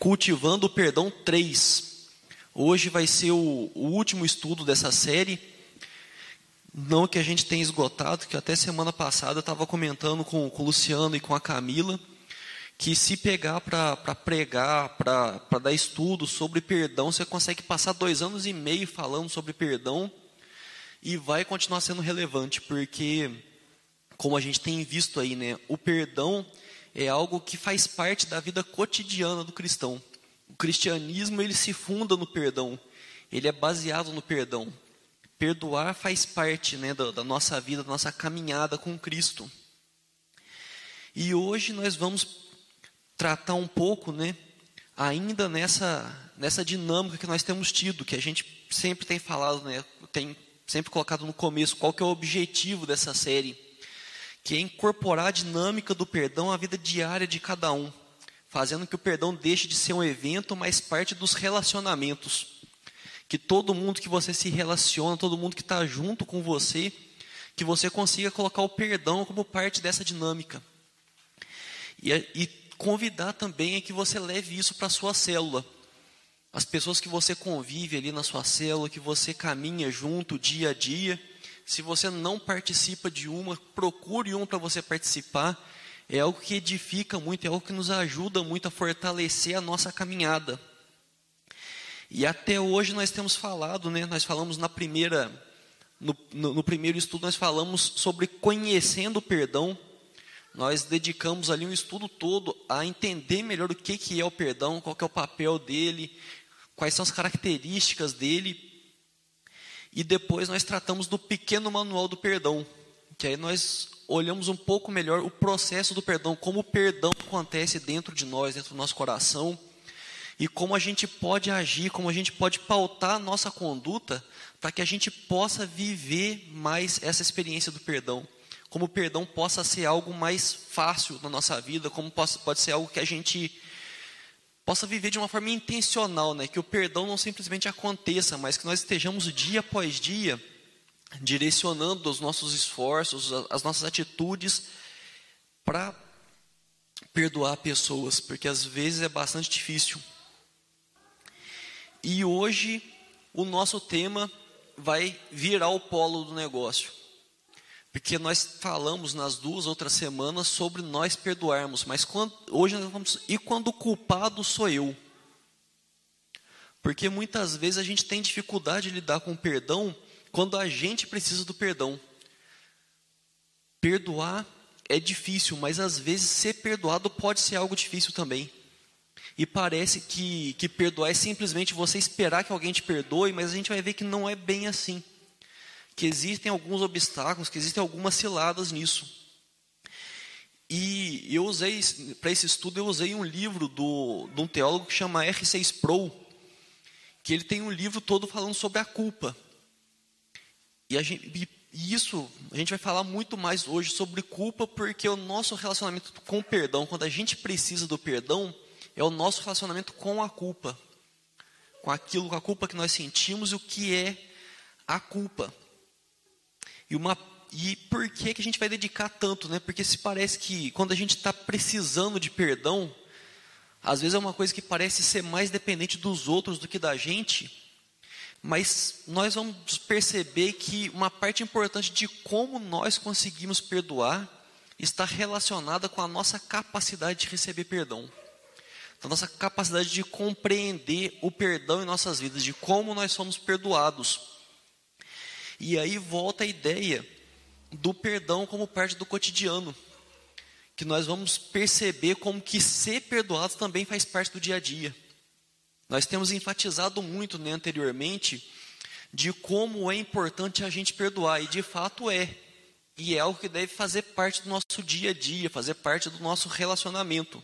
Cultivando o Perdão 3. Hoje vai ser o, o último estudo dessa série. Não que a gente tenha esgotado, que até semana passada eu estava comentando com, com o Luciano e com a Camila, que se pegar para pregar, para dar estudo sobre perdão, você consegue passar dois anos e meio falando sobre perdão e vai continuar sendo relevante, porque, como a gente tem visto aí, né, o perdão é algo que faz parte da vida cotidiana do cristão. O cristianismo ele se funda no perdão, ele é baseado no perdão. Perdoar faz parte né, da, da nossa vida, da nossa caminhada com Cristo. E hoje nós vamos tratar um pouco, né, ainda nessa, nessa dinâmica que nós temos tido, que a gente sempre tem falado, né, tem sempre colocado no começo, qual que é o objetivo dessa série, que é incorporar a dinâmica do perdão à vida diária de cada um, fazendo que o perdão deixe de ser um evento, mas parte dos relacionamentos. Que todo mundo que você se relaciona, todo mundo que está junto com você, que você consiga colocar o perdão como parte dessa dinâmica. E, e convidar também é que você leve isso para a sua célula as pessoas que você convive ali na sua célula, que você caminha junto dia a dia. Se você não participa de uma, procure uma para você participar. É algo que edifica muito, é algo que nos ajuda muito a fortalecer a nossa caminhada. E até hoje nós temos falado, né? Nós falamos na primeira, no, no, no primeiro estudo nós falamos sobre conhecendo o perdão. Nós dedicamos ali um estudo todo a entender melhor o que, que é o perdão, qual que é o papel dele, quais são as características dele. E depois nós tratamos do pequeno manual do perdão, que aí nós olhamos um pouco melhor o processo do perdão, como o perdão acontece dentro de nós, dentro do nosso coração, e como a gente pode agir, como a gente pode pautar a nossa conduta para que a gente possa viver mais essa experiência do perdão. Como o perdão possa ser algo mais fácil na nossa vida, como pode ser algo que a gente possa viver de uma forma intencional, né? que o perdão não simplesmente aconteça, mas que nós estejamos dia após dia direcionando os nossos esforços, as nossas atitudes para perdoar pessoas, porque às vezes é bastante difícil. E hoje o nosso tema vai virar o polo do negócio. Porque nós falamos nas duas outras semanas sobre nós perdoarmos, mas quando, hoje nós vamos. E quando o culpado sou eu? Porque muitas vezes a gente tem dificuldade de lidar com o perdão quando a gente precisa do perdão. Perdoar é difícil, mas às vezes ser perdoado pode ser algo difícil também. E parece que, que perdoar é simplesmente você esperar que alguém te perdoe, mas a gente vai ver que não é bem assim que existem alguns obstáculos, que existem algumas ciladas nisso. E eu usei, para esse estudo, eu usei um livro do, de um teólogo que chama R6 Pro, que ele tem um livro todo falando sobre a culpa. E, gente, e isso, a gente vai falar muito mais hoje sobre culpa, porque o nosso relacionamento com o perdão, quando a gente precisa do perdão, é o nosso relacionamento com a culpa. Com aquilo, com a culpa que nós sentimos e o que é a culpa. E, uma, e por que, que a gente vai dedicar tanto? Né? Porque se parece que quando a gente está precisando de perdão, às vezes é uma coisa que parece ser mais dependente dos outros do que da gente, mas nós vamos perceber que uma parte importante de como nós conseguimos perdoar está relacionada com a nossa capacidade de receber perdão. A nossa capacidade de compreender o perdão em nossas vidas, de como nós somos perdoados. E aí volta a ideia do perdão como parte do cotidiano. Que nós vamos perceber como que ser perdoado também faz parte do dia a dia. Nós temos enfatizado muito né, anteriormente de como é importante a gente perdoar, e de fato é. E é algo que deve fazer parte do nosso dia a dia, fazer parte do nosso relacionamento.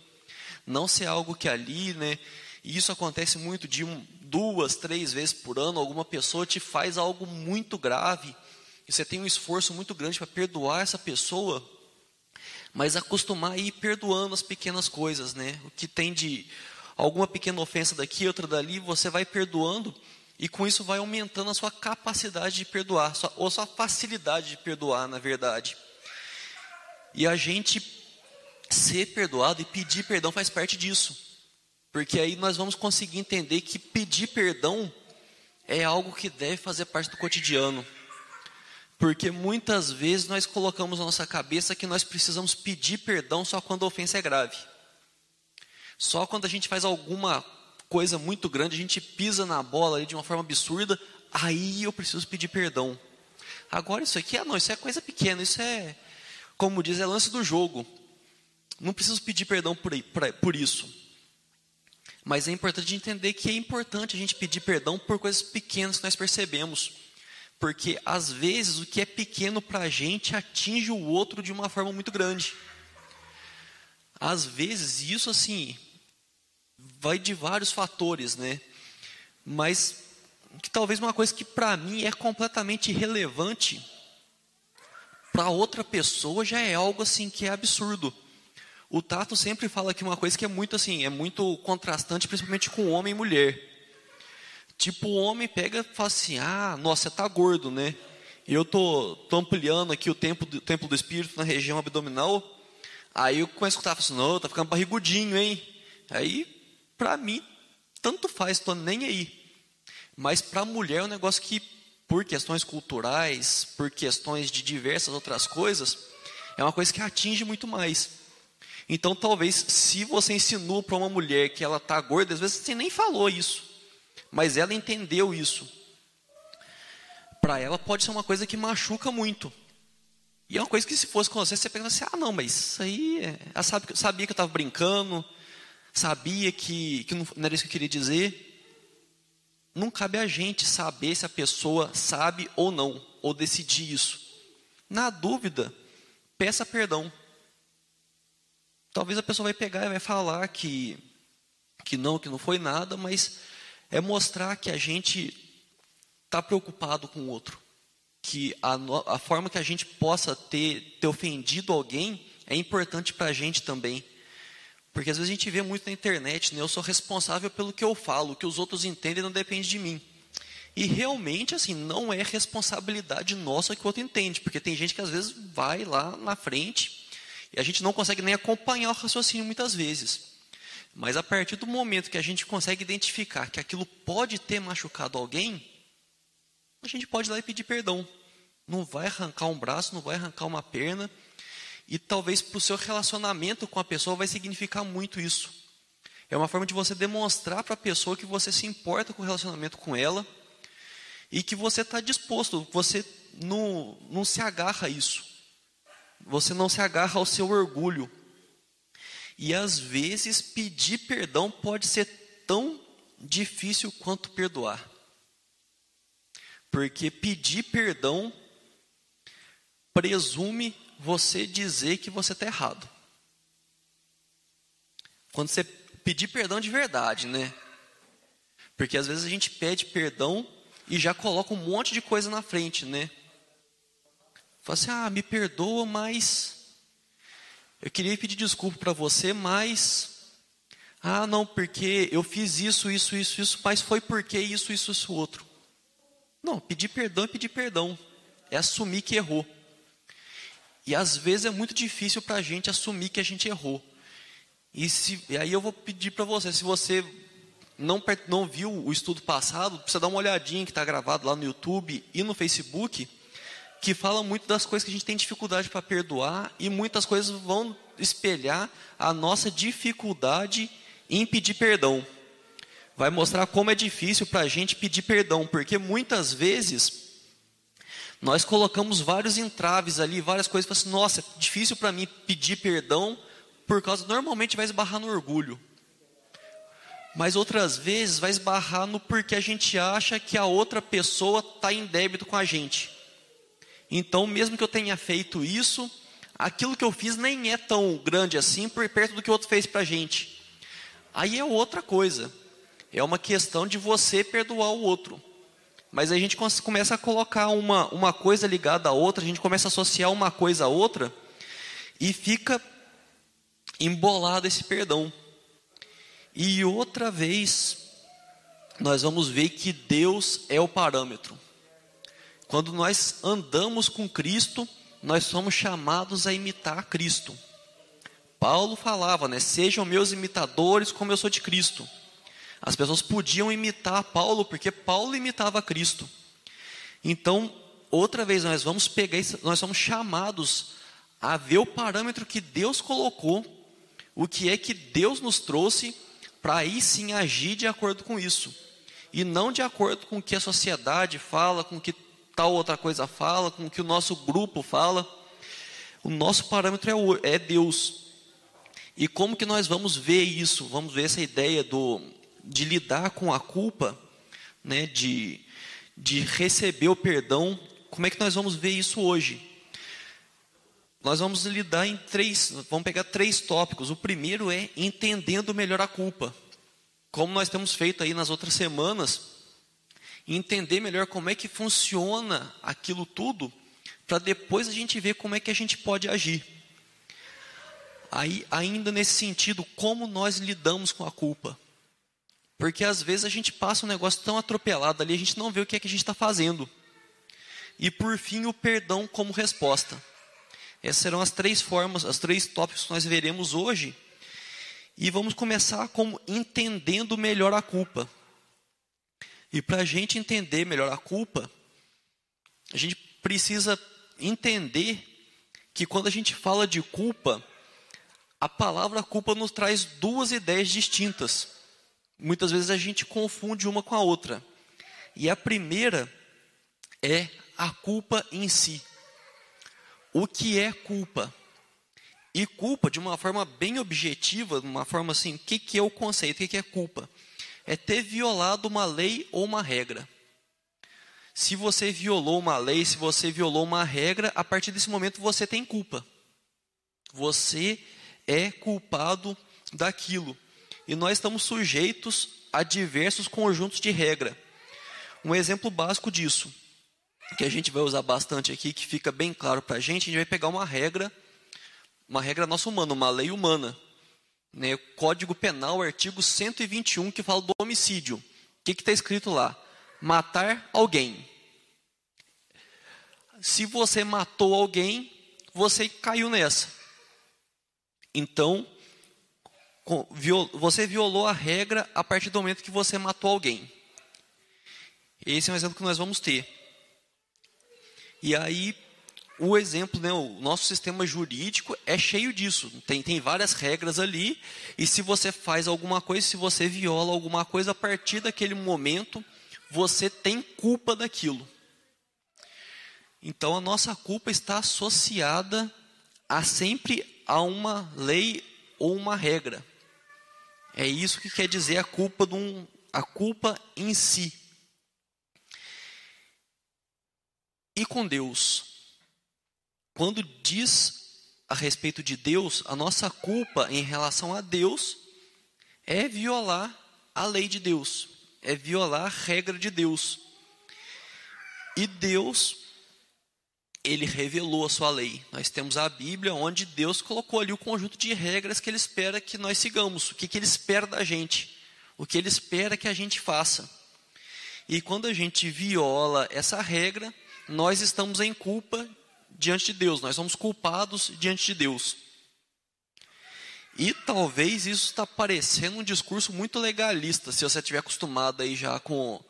Não ser algo que ali, né? E isso acontece muito de um, duas, três vezes por ano, alguma pessoa te faz algo muito grave, e você tem um esforço muito grande para perdoar essa pessoa, mas acostumar a ir perdoando as pequenas coisas, né? O que tem de alguma pequena ofensa daqui, outra dali, você vai perdoando, e com isso vai aumentando a sua capacidade de perdoar, sua, ou sua facilidade de perdoar, na verdade. E a gente ser perdoado e pedir perdão faz parte disso. Porque aí nós vamos conseguir entender que pedir perdão é algo que deve fazer parte do cotidiano. Porque muitas vezes nós colocamos na nossa cabeça que nós precisamos pedir perdão só quando a ofensa é grave. Só quando a gente faz alguma coisa muito grande, a gente pisa na bola de uma forma absurda, aí eu preciso pedir perdão. Agora isso aqui, ah não, isso é coisa pequena, isso é, como diz, é lance do jogo. Não preciso pedir perdão por, por isso. Mas é importante entender que é importante a gente pedir perdão por coisas pequenas que nós percebemos. Porque às vezes o que é pequeno para a gente atinge o outro de uma forma muito grande. Às vezes, isso assim, vai de vários fatores, né? Mas que talvez uma coisa que para mim é completamente irrelevante, para outra pessoa já é algo assim que é absurdo. O Tato sempre fala que uma coisa que é muito assim, é muito contrastante, principalmente com homem e mulher. Tipo, o homem pega e fala assim: ah, nossa, você tá gordo, né? E eu tô, tô ampliando aqui o templo do, templo do espírito na região abdominal. Aí eu começo a escutar, assim, não, tá ficando barrigudinho, hein? Aí, pra mim, tanto faz, tô nem aí. Mas para a mulher é um negócio que, por questões culturais, por questões de diversas outras coisas, é uma coisa que atinge muito mais. Então, talvez, se você ensinou para uma mulher que ela está gorda, às vezes você nem falou isso mas ela entendeu isso. Para ela pode ser uma coisa que machuca muito. E é uma coisa que se fosse com você, você pensa assim, ah não, mas isso aí, ela sabe, sabia que eu estava brincando, sabia que, que não era isso que eu queria dizer. Não cabe a gente saber se a pessoa sabe ou não, ou decidir isso. Na dúvida, peça perdão. Talvez a pessoa vai pegar e vai falar que, que não, que não foi nada, mas é mostrar que a gente está preocupado com o outro. Que a, a, forma que a gente possa ter, ter ofendido alguém é importante para a gente também. Porque às vezes a gente vê muito na internet, né? eu sou responsável pelo que eu falo, o que os outros entendem não depende de mim. E realmente, assim, não é responsabilidade nossa que o outro entende, porque tem gente que às vezes vai lá na frente e a gente não consegue nem acompanhar o raciocínio muitas vezes. Mas a partir do momento que a gente consegue identificar que aquilo pode ter machucado alguém, a gente pode ir lá e pedir perdão. Não vai arrancar um braço, não vai arrancar uma perna. E talvez para o seu relacionamento com a pessoa vai significar muito isso. É uma forma de você demonstrar para a pessoa que você se importa com o relacionamento com ela e que você está disposto, você não, não se agarra a isso. Você não se agarra ao seu orgulho, e às vezes pedir perdão pode ser tão difícil quanto perdoar. Porque pedir perdão presume você dizer que você está errado. Quando você pedir perdão de verdade, né? Porque às vezes a gente pede perdão e já coloca um monte de coisa na frente, né? Fala assim, ah, me perdoa, mas eu queria pedir desculpa para você, mas. Ah, não, porque eu fiz isso, isso, isso, isso, mas foi porque isso, isso, isso, outro. Não, pedir perdão é pedir perdão. É assumir que errou. E às vezes é muito difícil para a gente assumir que a gente errou. E, se, e aí eu vou pedir para você, se você não, não viu o estudo passado, precisa dar uma olhadinha que está gravado lá no YouTube e no Facebook que fala muito das coisas que a gente tem dificuldade para perdoar e muitas coisas vão espelhar a nossa dificuldade em pedir perdão. Vai mostrar como é difícil para a gente pedir perdão, porque muitas vezes nós colocamos vários entraves ali, várias coisas, assim, nossa, difícil para mim pedir perdão, por causa, normalmente vai esbarrar no orgulho. Mas outras vezes vai esbarrar no porque a gente acha que a outra pessoa está em débito com a gente. Então, mesmo que eu tenha feito isso, aquilo que eu fiz nem é tão grande assim por perto do que o outro fez para a gente. Aí é outra coisa. É uma questão de você perdoar o outro. Mas a gente começa a colocar uma, uma coisa ligada à outra, a gente começa a associar uma coisa à outra e fica embolado esse perdão. E outra vez, nós vamos ver que Deus é o parâmetro. Quando nós andamos com Cristo, nós somos chamados a imitar Cristo. Paulo falava, né? Sejam meus imitadores como eu sou de Cristo. As pessoas podiam imitar Paulo porque Paulo imitava Cristo. Então, outra vez nós vamos pegar, nós somos chamados a ver o parâmetro que Deus colocou, o que é que Deus nos trouxe para aí sim agir de acordo com isso. E não de acordo com o que a sociedade fala, com o que tal outra coisa fala, com o que o nosso grupo fala. O nosso parâmetro é, é Deus. E como que nós vamos ver isso? Vamos ver essa ideia do, de lidar com a culpa, né, de, de receber o perdão. Como é que nós vamos ver isso hoje? Nós vamos lidar em três, vamos pegar três tópicos. O primeiro é entendendo melhor a culpa. Como nós temos feito aí nas outras semanas, entender melhor como é que funciona aquilo tudo, para depois a gente ver como é que a gente pode agir. Aí, ainda nesse sentido, como nós lidamos com a culpa? Porque às vezes a gente passa um negócio tão atropelado ali, a gente não vê o que é que a gente está fazendo. E por fim, o perdão como resposta. Essas serão as três formas, as três tópicos que nós veremos hoje. E vamos começar como entendendo melhor a culpa. E para a gente entender melhor a culpa, a gente precisa entender que quando a gente fala de culpa, a palavra culpa nos traz duas ideias distintas. Muitas vezes a gente confunde uma com a outra. E a primeira é a culpa em si. O que é culpa? E culpa, de uma forma bem objetiva, de uma forma assim, o que, que é o conceito? O que, que é culpa? É ter violado uma lei ou uma regra. Se você violou uma lei, se você violou uma regra, a partir desse momento você tem culpa. Você é culpado daquilo. E nós estamos sujeitos a diversos conjuntos de regra. Um exemplo básico disso, que a gente vai usar bastante aqui, que fica bem claro para a gente, a gente vai pegar uma regra, uma regra nossa humana, uma lei humana. Né? Código Penal, artigo 121, que fala do homicídio. O que está escrito lá? Matar alguém. Se você matou alguém, você caiu nessa. Então, você violou a regra a partir do momento que você matou alguém. Esse é um exemplo que nós vamos ter. E aí, o exemplo, né, o nosso sistema jurídico é cheio disso. Tem, tem várias regras ali, e se você faz alguma coisa, se você viola alguma coisa, a partir daquele momento, você tem culpa daquilo. Então, a nossa culpa está associada a sempre a uma lei ou uma regra. É isso que quer dizer a culpa, de um, a culpa em si. E com Deus? Quando diz a respeito de Deus, a nossa culpa em relação a Deus é violar a lei de Deus, é violar a regra de Deus. E Deus ele revelou a sua lei. Nós temos a Bíblia, onde Deus colocou ali o conjunto de regras que ele espera que nós sigamos, o que, que ele espera da gente, o que ele espera que a gente faça. E quando a gente viola essa regra, nós estamos em culpa diante de Deus, nós somos culpados diante de Deus. E talvez isso está parecendo um discurso muito legalista, se você estiver acostumado aí já com,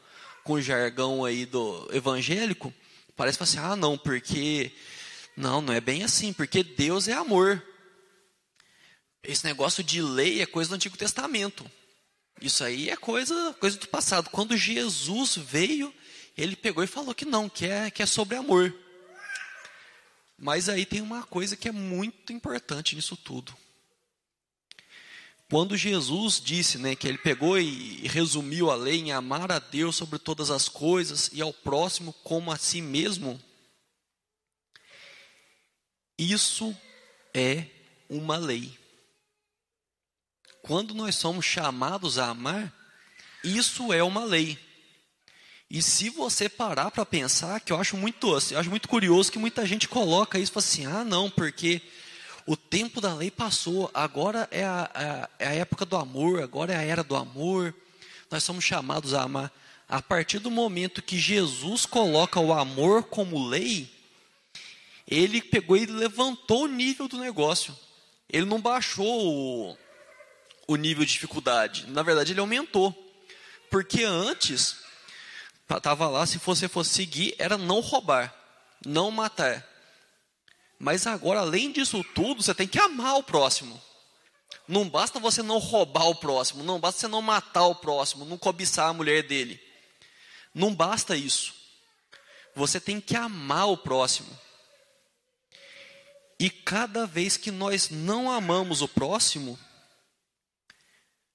com o jargão aí do evangélico, parece assim, ah, não, porque. Não, não é bem assim, porque Deus é amor. Esse negócio de lei é coisa do Antigo Testamento. Isso aí é coisa, coisa do passado. Quando Jesus veio, ele pegou e falou que não, que é, que é sobre amor. Mas aí tem uma coisa que é muito importante nisso tudo. Quando Jesus disse né, que ele pegou e resumiu a lei em amar a Deus sobre todas as coisas e ao próximo como a si mesmo, isso é uma lei. Quando nós somos chamados a amar, isso é uma lei. E se você parar para pensar, que eu acho muito, eu acho muito curioso que muita gente coloca isso assim: ah, não, porque o tempo da lei passou, agora é a, a, é a época do amor, agora é a era do amor. Nós somos chamados a amar. A partir do momento que Jesus coloca o amor como lei, ele pegou e levantou o nível do negócio. ele não baixou o, o nível de dificuldade. Na verdade, ele aumentou. Porque antes, estava lá, se você fosse seguir, era não roubar, não matar. Mas agora, além disso tudo, você tem que amar o próximo. Não basta você não roubar o próximo, não basta você não matar o próximo, não cobiçar a mulher dele. Não basta isso. Você tem que amar o próximo. E cada vez que nós não amamos o próximo,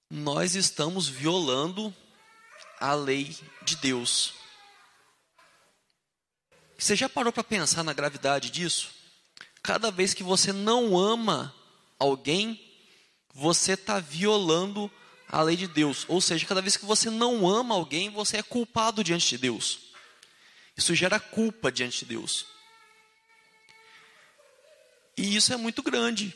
nós estamos violando a lei de Deus. Você já parou para pensar na gravidade disso? Cada vez que você não ama alguém, você está violando a lei de Deus. Ou seja, cada vez que você não ama alguém, você é culpado diante de Deus. Isso gera culpa diante de Deus. E isso é muito grande.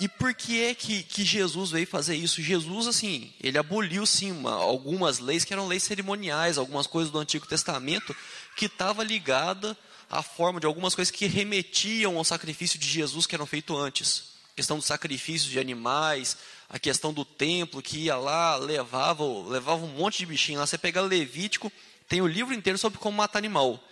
E por que é que, que Jesus veio fazer isso? Jesus, assim, ele aboliu, sim, uma, algumas leis que eram leis cerimoniais, algumas coisas do Antigo Testamento, que estava ligada à forma de algumas coisas que remetiam ao sacrifício de Jesus que eram feitos antes. A questão dos sacrifícios de animais, a questão do templo, que ia lá, levava, levava um monte de bichinho lá. Você pega Levítico, tem o livro inteiro sobre como matar animal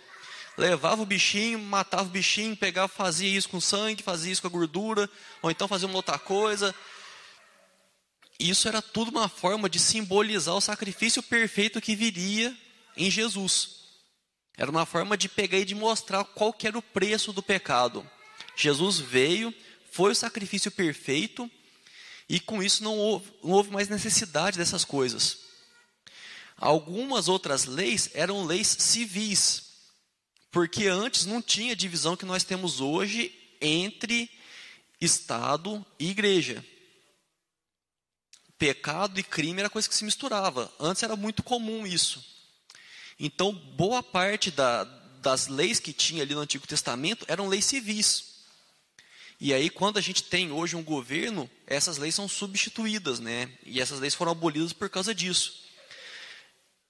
levava o bichinho, matava o bichinho, pegava, fazia isso com sangue, fazia isso com a gordura, ou então fazia uma outra coisa. Isso era tudo uma forma de simbolizar o sacrifício perfeito que viria em Jesus. Era uma forma de pegar e de mostrar qual era o preço do pecado. Jesus veio, foi o sacrifício perfeito, e com isso não houve, não houve mais necessidade dessas coisas. Algumas outras leis eram leis civis, porque antes não tinha divisão que nós temos hoje entre Estado e igreja. Pecado e crime era coisa que se misturava. Antes era muito comum isso. Então, boa parte da, das leis que tinha ali no Antigo Testamento eram leis civis. E aí, quando a gente tem hoje um governo, essas leis são substituídas, né? E essas leis foram abolidas por causa disso.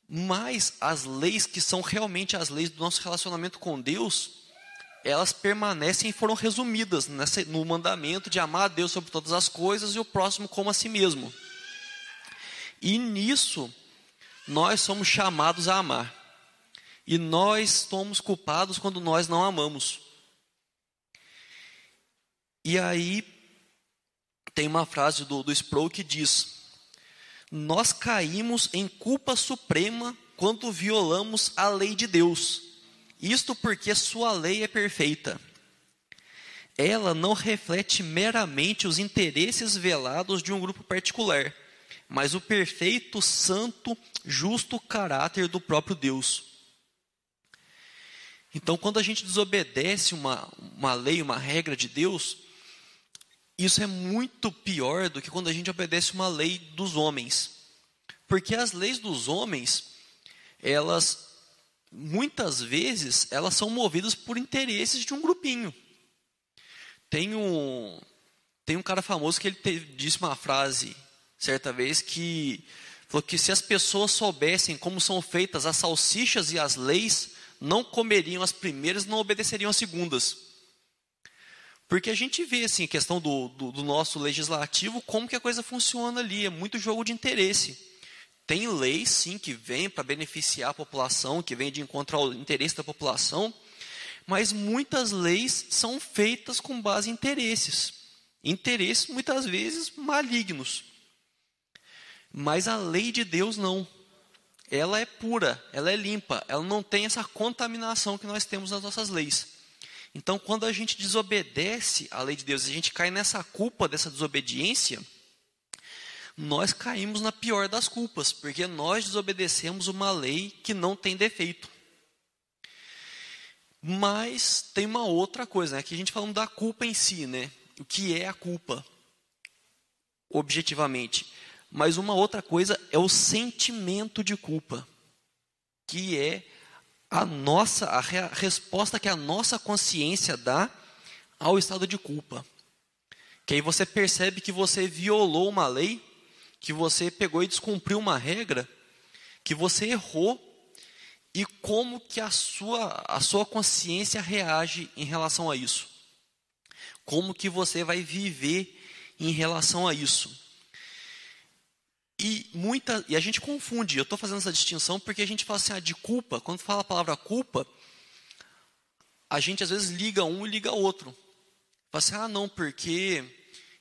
Mas as leis que são realmente as leis do nosso relacionamento com Deus, elas permanecem e foram resumidas nessa, no mandamento de amar a Deus sobre todas as coisas e o próximo como a si mesmo. E nisso, nós somos chamados a amar. E nós somos culpados quando nós não amamos. E aí, tem uma frase do, do Sproul que diz: nós caímos em culpa suprema quando violamos a lei de Deus. Isto porque sua lei é perfeita. Ela não reflete meramente os interesses velados de um grupo particular, mas o perfeito, santo, justo caráter do próprio Deus. Então, quando a gente desobedece uma, uma lei, uma regra de Deus, isso é muito pior do que quando a gente obedece uma lei dos homens. Porque as leis dos homens, elas muitas vezes elas são movidas por interesses de um grupinho. Tem um tem um cara famoso que ele teve, disse uma frase certa vez que falou que se as pessoas soubessem como são feitas as salsichas e as leis, não comeriam as primeiras, não obedeceriam as segundas. Porque a gente vê, assim, a questão do, do, do, nosso legislativo, como que a coisa funciona ali, é muito jogo de interesse. Tem leis, sim, que vêm para beneficiar a população, que vêm de encontrar o interesse da população, mas muitas leis são feitas com base em interesses. Interesses, muitas vezes, malignos. Mas a lei de Deus não. Ela é pura, ela é limpa, ela não tem essa contaminação que nós temos nas nossas leis. Então, quando a gente desobedece à lei de Deus, a gente cai nessa culpa dessa desobediência, nós caímos na pior das culpas, porque nós desobedecemos uma lei que não tem defeito. Mas tem uma outra coisa, né? Aqui a gente falando da culpa em si, né? O que é a culpa, objetivamente. Mas uma outra coisa é o sentimento de culpa, que é a nossa a resposta que a nossa consciência dá ao estado de culpa. Que aí você percebe que você violou uma lei, que você pegou e descumpriu uma regra, que você errou e como que a sua a sua consciência reage em relação a isso. como que você vai viver em relação a isso. E, muita, e a gente confunde, eu estou fazendo essa distinção porque a gente fala assim, ah, de culpa, quando fala a palavra culpa, a gente às vezes liga um e liga outro. Fala assim, ah, não, porque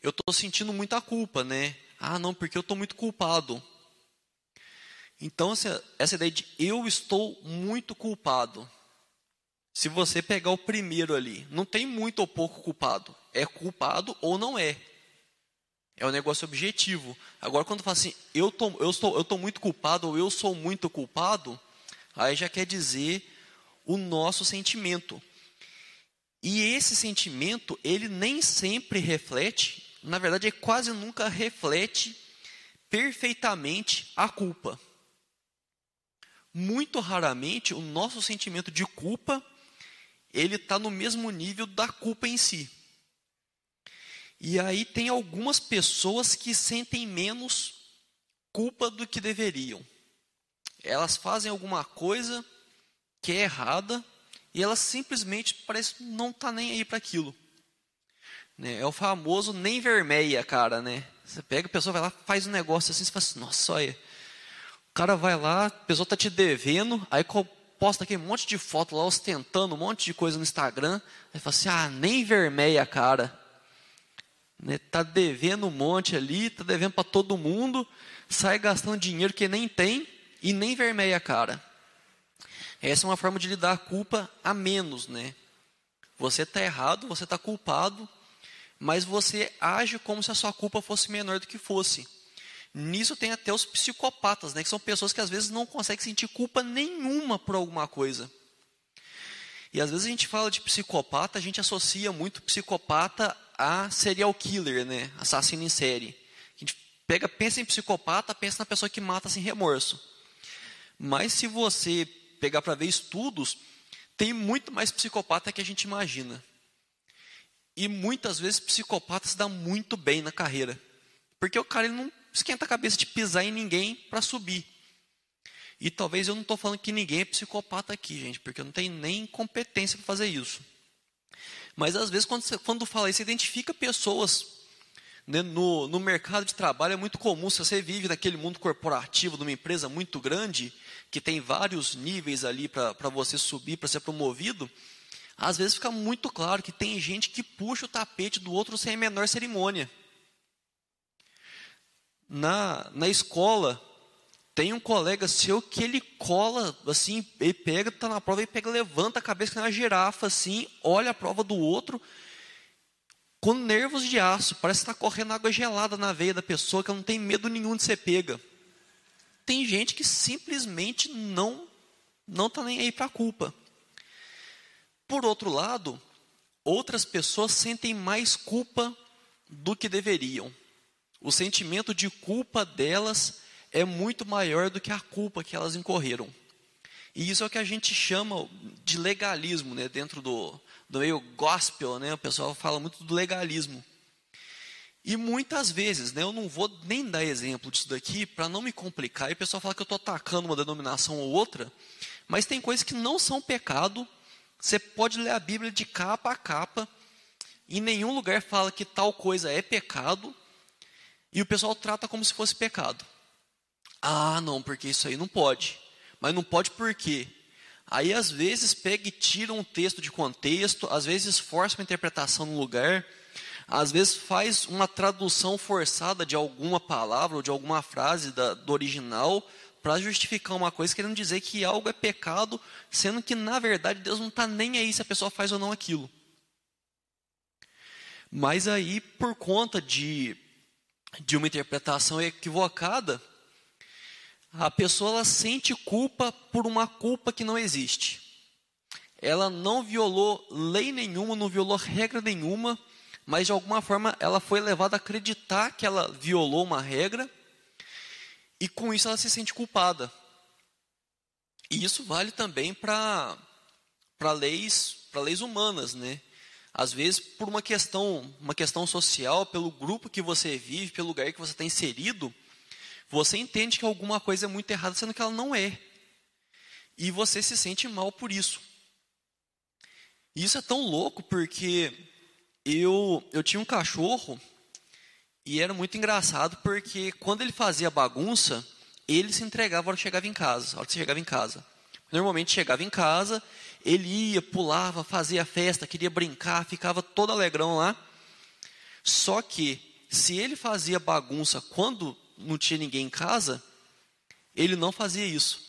eu estou sentindo muita culpa, né? Ah, não, porque eu estou muito culpado. Então, essa, essa ideia de eu estou muito culpado. Se você pegar o primeiro ali, não tem muito ou pouco culpado. É culpado ou não é. É um negócio objetivo. Agora, quando fala assim, eu, tô, eu, estou, eu estou muito culpado ou eu sou muito culpado, aí já quer dizer o nosso sentimento. E esse sentimento, ele nem sempre reflete, na verdade, ele quase nunca reflete perfeitamente a culpa. Muito raramente, o nosso sentimento de culpa, ele está no mesmo nível da culpa em si. E aí tem algumas pessoas que sentem menos culpa do que deveriam. Elas fazem alguma coisa que é errada e elas simplesmente parece não tá nem aí para aquilo. Né? É o famoso nem vermelha, cara, né? Você pega a pessoa vai lá, faz um negócio assim, você fala assim, nossa, olha. O cara vai lá, a pessoa tá te devendo, aí posta aquele monte de foto lá ostentando um monte de coisa no Instagram, aí fala assim, ah, nem vermelha, cara. Né, tá devendo um monte ali, tá devendo para todo mundo, sai gastando dinheiro que nem tem e nem vermelha a cara. Essa é uma forma de lidar a culpa a menos, né? Você está errado, você está culpado, mas você age como se a sua culpa fosse menor do que fosse. Nisso tem até os psicopatas, né? Que são pessoas que às vezes não conseguem sentir culpa nenhuma por alguma coisa. E às vezes a gente fala de psicopata, a gente associa muito psicopata a serial killer, né? Assassino em série. A gente pega, pensa em psicopata, pensa na pessoa que mata sem remorso. Mas se você pegar para ver estudos, tem muito mais psicopata que a gente imagina. E muitas vezes psicopata se dá muito bem na carreira. Porque o cara ele não esquenta a cabeça de pisar em ninguém para subir. E talvez eu não estou falando que ninguém é psicopata aqui, gente, porque eu não tenho nem competência para fazer isso. Mas às vezes, quando, você, quando fala isso, você identifica pessoas. Né, no, no mercado de trabalho é muito comum, se você vive naquele mundo corporativo de uma empresa muito grande, que tem vários níveis ali para você subir, para ser promovido, às vezes fica muito claro que tem gente que puxa o tapete do outro sem a menor cerimônia. Na, na escola, tem um colega seu que ele cola, assim, ele pega, tá na prova, ele pega, levanta a cabeça que é uma girafa, assim, olha a prova do outro, com nervos de aço, parece que está correndo água gelada na veia da pessoa, que não tem medo nenhum de ser pega. Tem gente que simplesmente não não está nem aí para a culpa. Por outro lado, outras pessoas sentem mais culpa do que deveriam. O sentimento de culpa delas é muito maior do que a culpa que elas incorreram. E isso é o que a gente chama de legalismo, né? dentro do, do meio gospel, né? o pessoal fala muito do legalismo. E muitas vezes, né, eu não vou nem dar exemplo disso daqui para não me complicar, e o pessoal fala que eu estou atacando uma denominação ou outra, mas tem coisas que não são pecado, você pode ler a Bíblia de capa a capa, em nenhum lugar fala que tal coisa é pecado, e o pessoal trata como se fosse pecado. Ah, não, porque isso aí não pode. Mas não pode por quê? Aí às vezes pega e tira um texto de contexto, às vezes força uma interpretação no lugar, às vezes faz uma tradução forçada de alguma palavra ou de alguma frase da, do original para justificar uma coisa, querendo dizer que algo é pecado, sendo que na verdade Deus não está nem aí se a pessoa faz ou não aquilo. Mas aí, por conta de, de uma interpretação equivocada, a pessoa ela sente culpa por uma culpa que não existe. Ela não violou lei nenhuma, não violou regra nenhuma, mas de alguma forma ela foi levada a acreditar que ela violou uma regra e com isso ela se sente culpada. E isso vale também para para leis, para leis humanas, né? Às vezes por uma questão, uma questão social, pelo grupo que você vive, pelo lugar que você está inserido, você entende que alguma coisa é muito errada, sendo que ela não é. E você se sente mal por isso. E isso é tão louco porque eu, eu tinha um cachorro e era muito engraçado porque quando ele fazia bagunça, ele se entregava na hora chegava em casa, hora que chegava em casa. Normalmente chegava em casa, ele ia, pulava, fazia festa, queria brincar, ficava todo alegrão lá. Só que se ele fazia bagunça quando não tinha ninguém em casa, ele não fazia isso.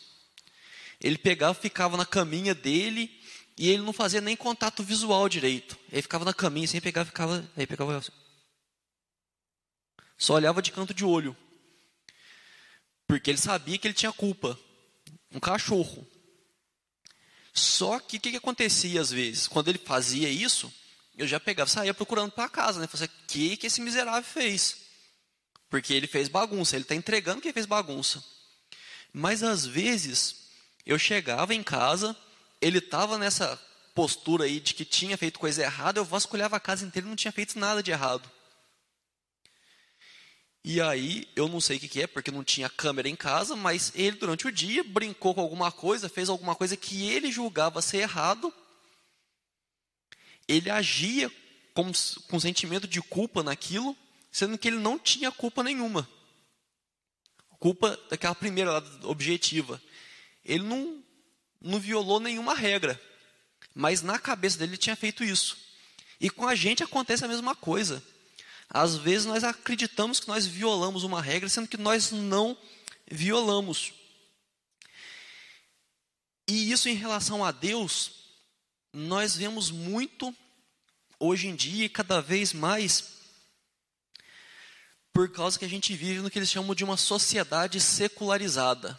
Ele pegava, ficava na caminha dele e ele não fazia nem contato visual direito. Ele ficava na caminha, sem pegar, ficava, aí pegava assim. Só olhava de canto de olho. Porque ele sabia que ele tinha culpa. Um cachorro. Só que o que, que, acontecia às vezes? Quando ele fazia isso, eu já pegava, saía procurando para casa, né? Falei, o que, que esse miserável fez? Porque ele fez bagunça, ele está entregando que fez bagunça. Mas às vezes, eu chegava em casa, ele estava nessa postura aí de que tinha feito coisa errada, eu vasculhava a casa inteira e não tinha feito nada de errado. E aí, eu não sei o que, que é, porque não tinha câmera em casa, mas ele, durante o dia, brincou com alguma coisa, fez alguma coisa que ele julgava ser errado. Ele agia com, com sentimento de culpa naquilo, sendo que ele não tinha culpa nenhuma. Culpa daquela primeira objetiva. Ele não, não violou nenhuma regra, mas na cabeça dele ele tinha feito isso. E com a gente acontece a mesma coisa. Às vezes nós acreditamos que nós violamos uma regra, sendo que nós não violamos. E isso em relação a Deus, nós vemos muito hoje em dia, cada vez mais, por causa que a gente vive no que eles chamam de uma sociedade secularizada.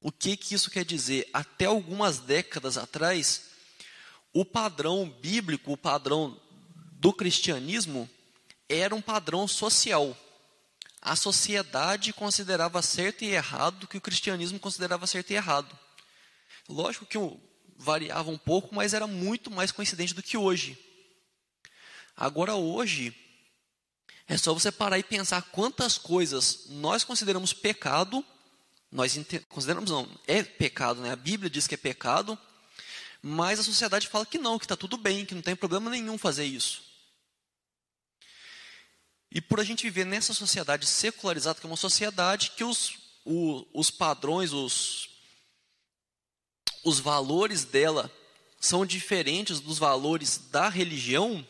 O que, que isso quer dizer? Até algumas décadas atrás, o padrão bíblico, o padrão do cristianismo, era um padrão social. A sociedade considerava certo e errado o que o cristianismo considerava certo e errado. Lógico que variava um pouco, mas era muito mais coincidente do que hoje. Agora, hoje, é só você parar e pensar quantas coisas nós consideramos pecado, nós consideramos não, é pecado, né? A Bíblia diz que é pecado, mas a sociedade fala que não, que está tudo bem, que não tem problema nenhum fazer isso. E por a gente viver nessa sociedade secularizada, que é uma sociedade que os, o, os padrões, os, os valores dela são diferentes dos valores da religião,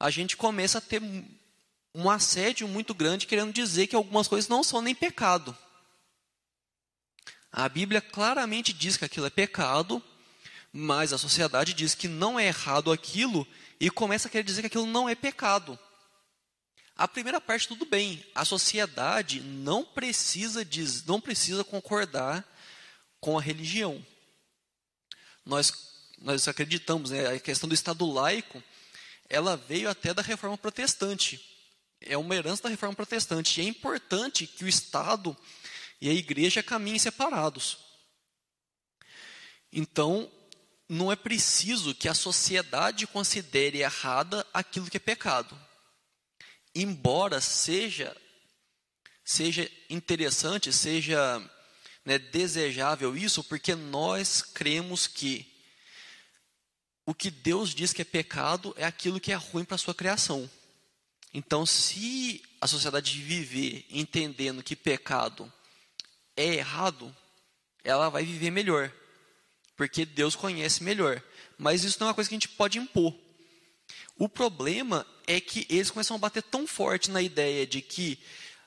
a gente começa a ter um assédio muito grande querendo dizer que algumas coisas não são nem pecado. A Bíblia claramente diz que aquilo é pecado, mas a sociedade diz que não é errado aquilo e começa a querer dizer que aquilo não é pecado. A primeira parte tudo bem, a sociedade não precisa diz, não precisa concordar com a religião. Nós nós acreditamos, né, a questão do Estado laico, ela veio até da Reforma Protestante. É uma herança da Reforma Protestante. E é importante que o Estado e a Igreja caminhem separados. Então, não é preciso que a sociedade considere errada aquilo que é pecado embora seja seja interessante, seja né, desejável isso, porque nós cremos que o que Deus diz que é pecado é aquilo que é ruim para a sua criação. Então, se a sociedade viver entendendo que pecado é errado, ela vai viver melhor, porque Deus conhece melhor. Mas isso não é uma coisa que a gente pode impor. O problema é que eles começam a bater tão forte na ideia de que,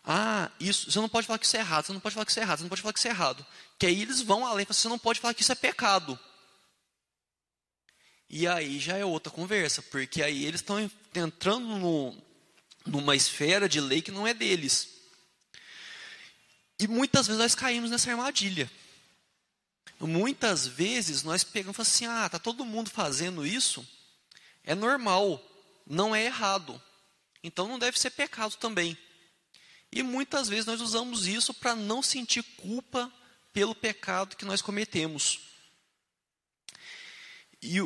ah, isso, você não pode falar que isso é errado, você não pode falar que isso é errado, você não pode falar que isso é errado. Que aí eles vão além, você não pode falar que isso é pecado. E aí já é outra conversa, porque aí eles estão entrando no, numa esfera de lei que não é deles. E muitas vezes nós caímos nessa armadilha. Muitas vezes nós pegamos assim: ah, está todo mundo fazendo isso, é normal, não é errado. Então não deve ser pecado também. E muitas vezes nós usamos isso para não sentir culpa pelo pecado que nós cometemos. E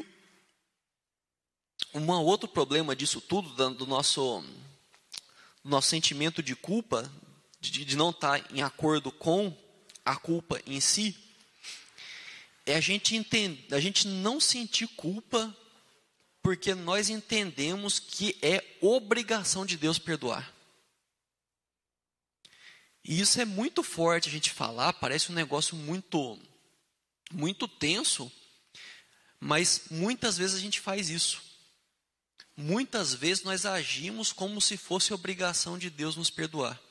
um outro problema disso tudo, do nosso, do nosso sentimento de culpa, de, de não estar tá em acordo com a culpa em si, é a gente entender, a gente não sentir culpa porque nós entendemos que é obrigação de Deus perdoar. E isso é muito forte a gente falar, parece um negócio muito muito tenso, mas muitas vezes a gente faz isso. Muitas vezes nós agimos como se fosse obrigação de Deus nos perdoar.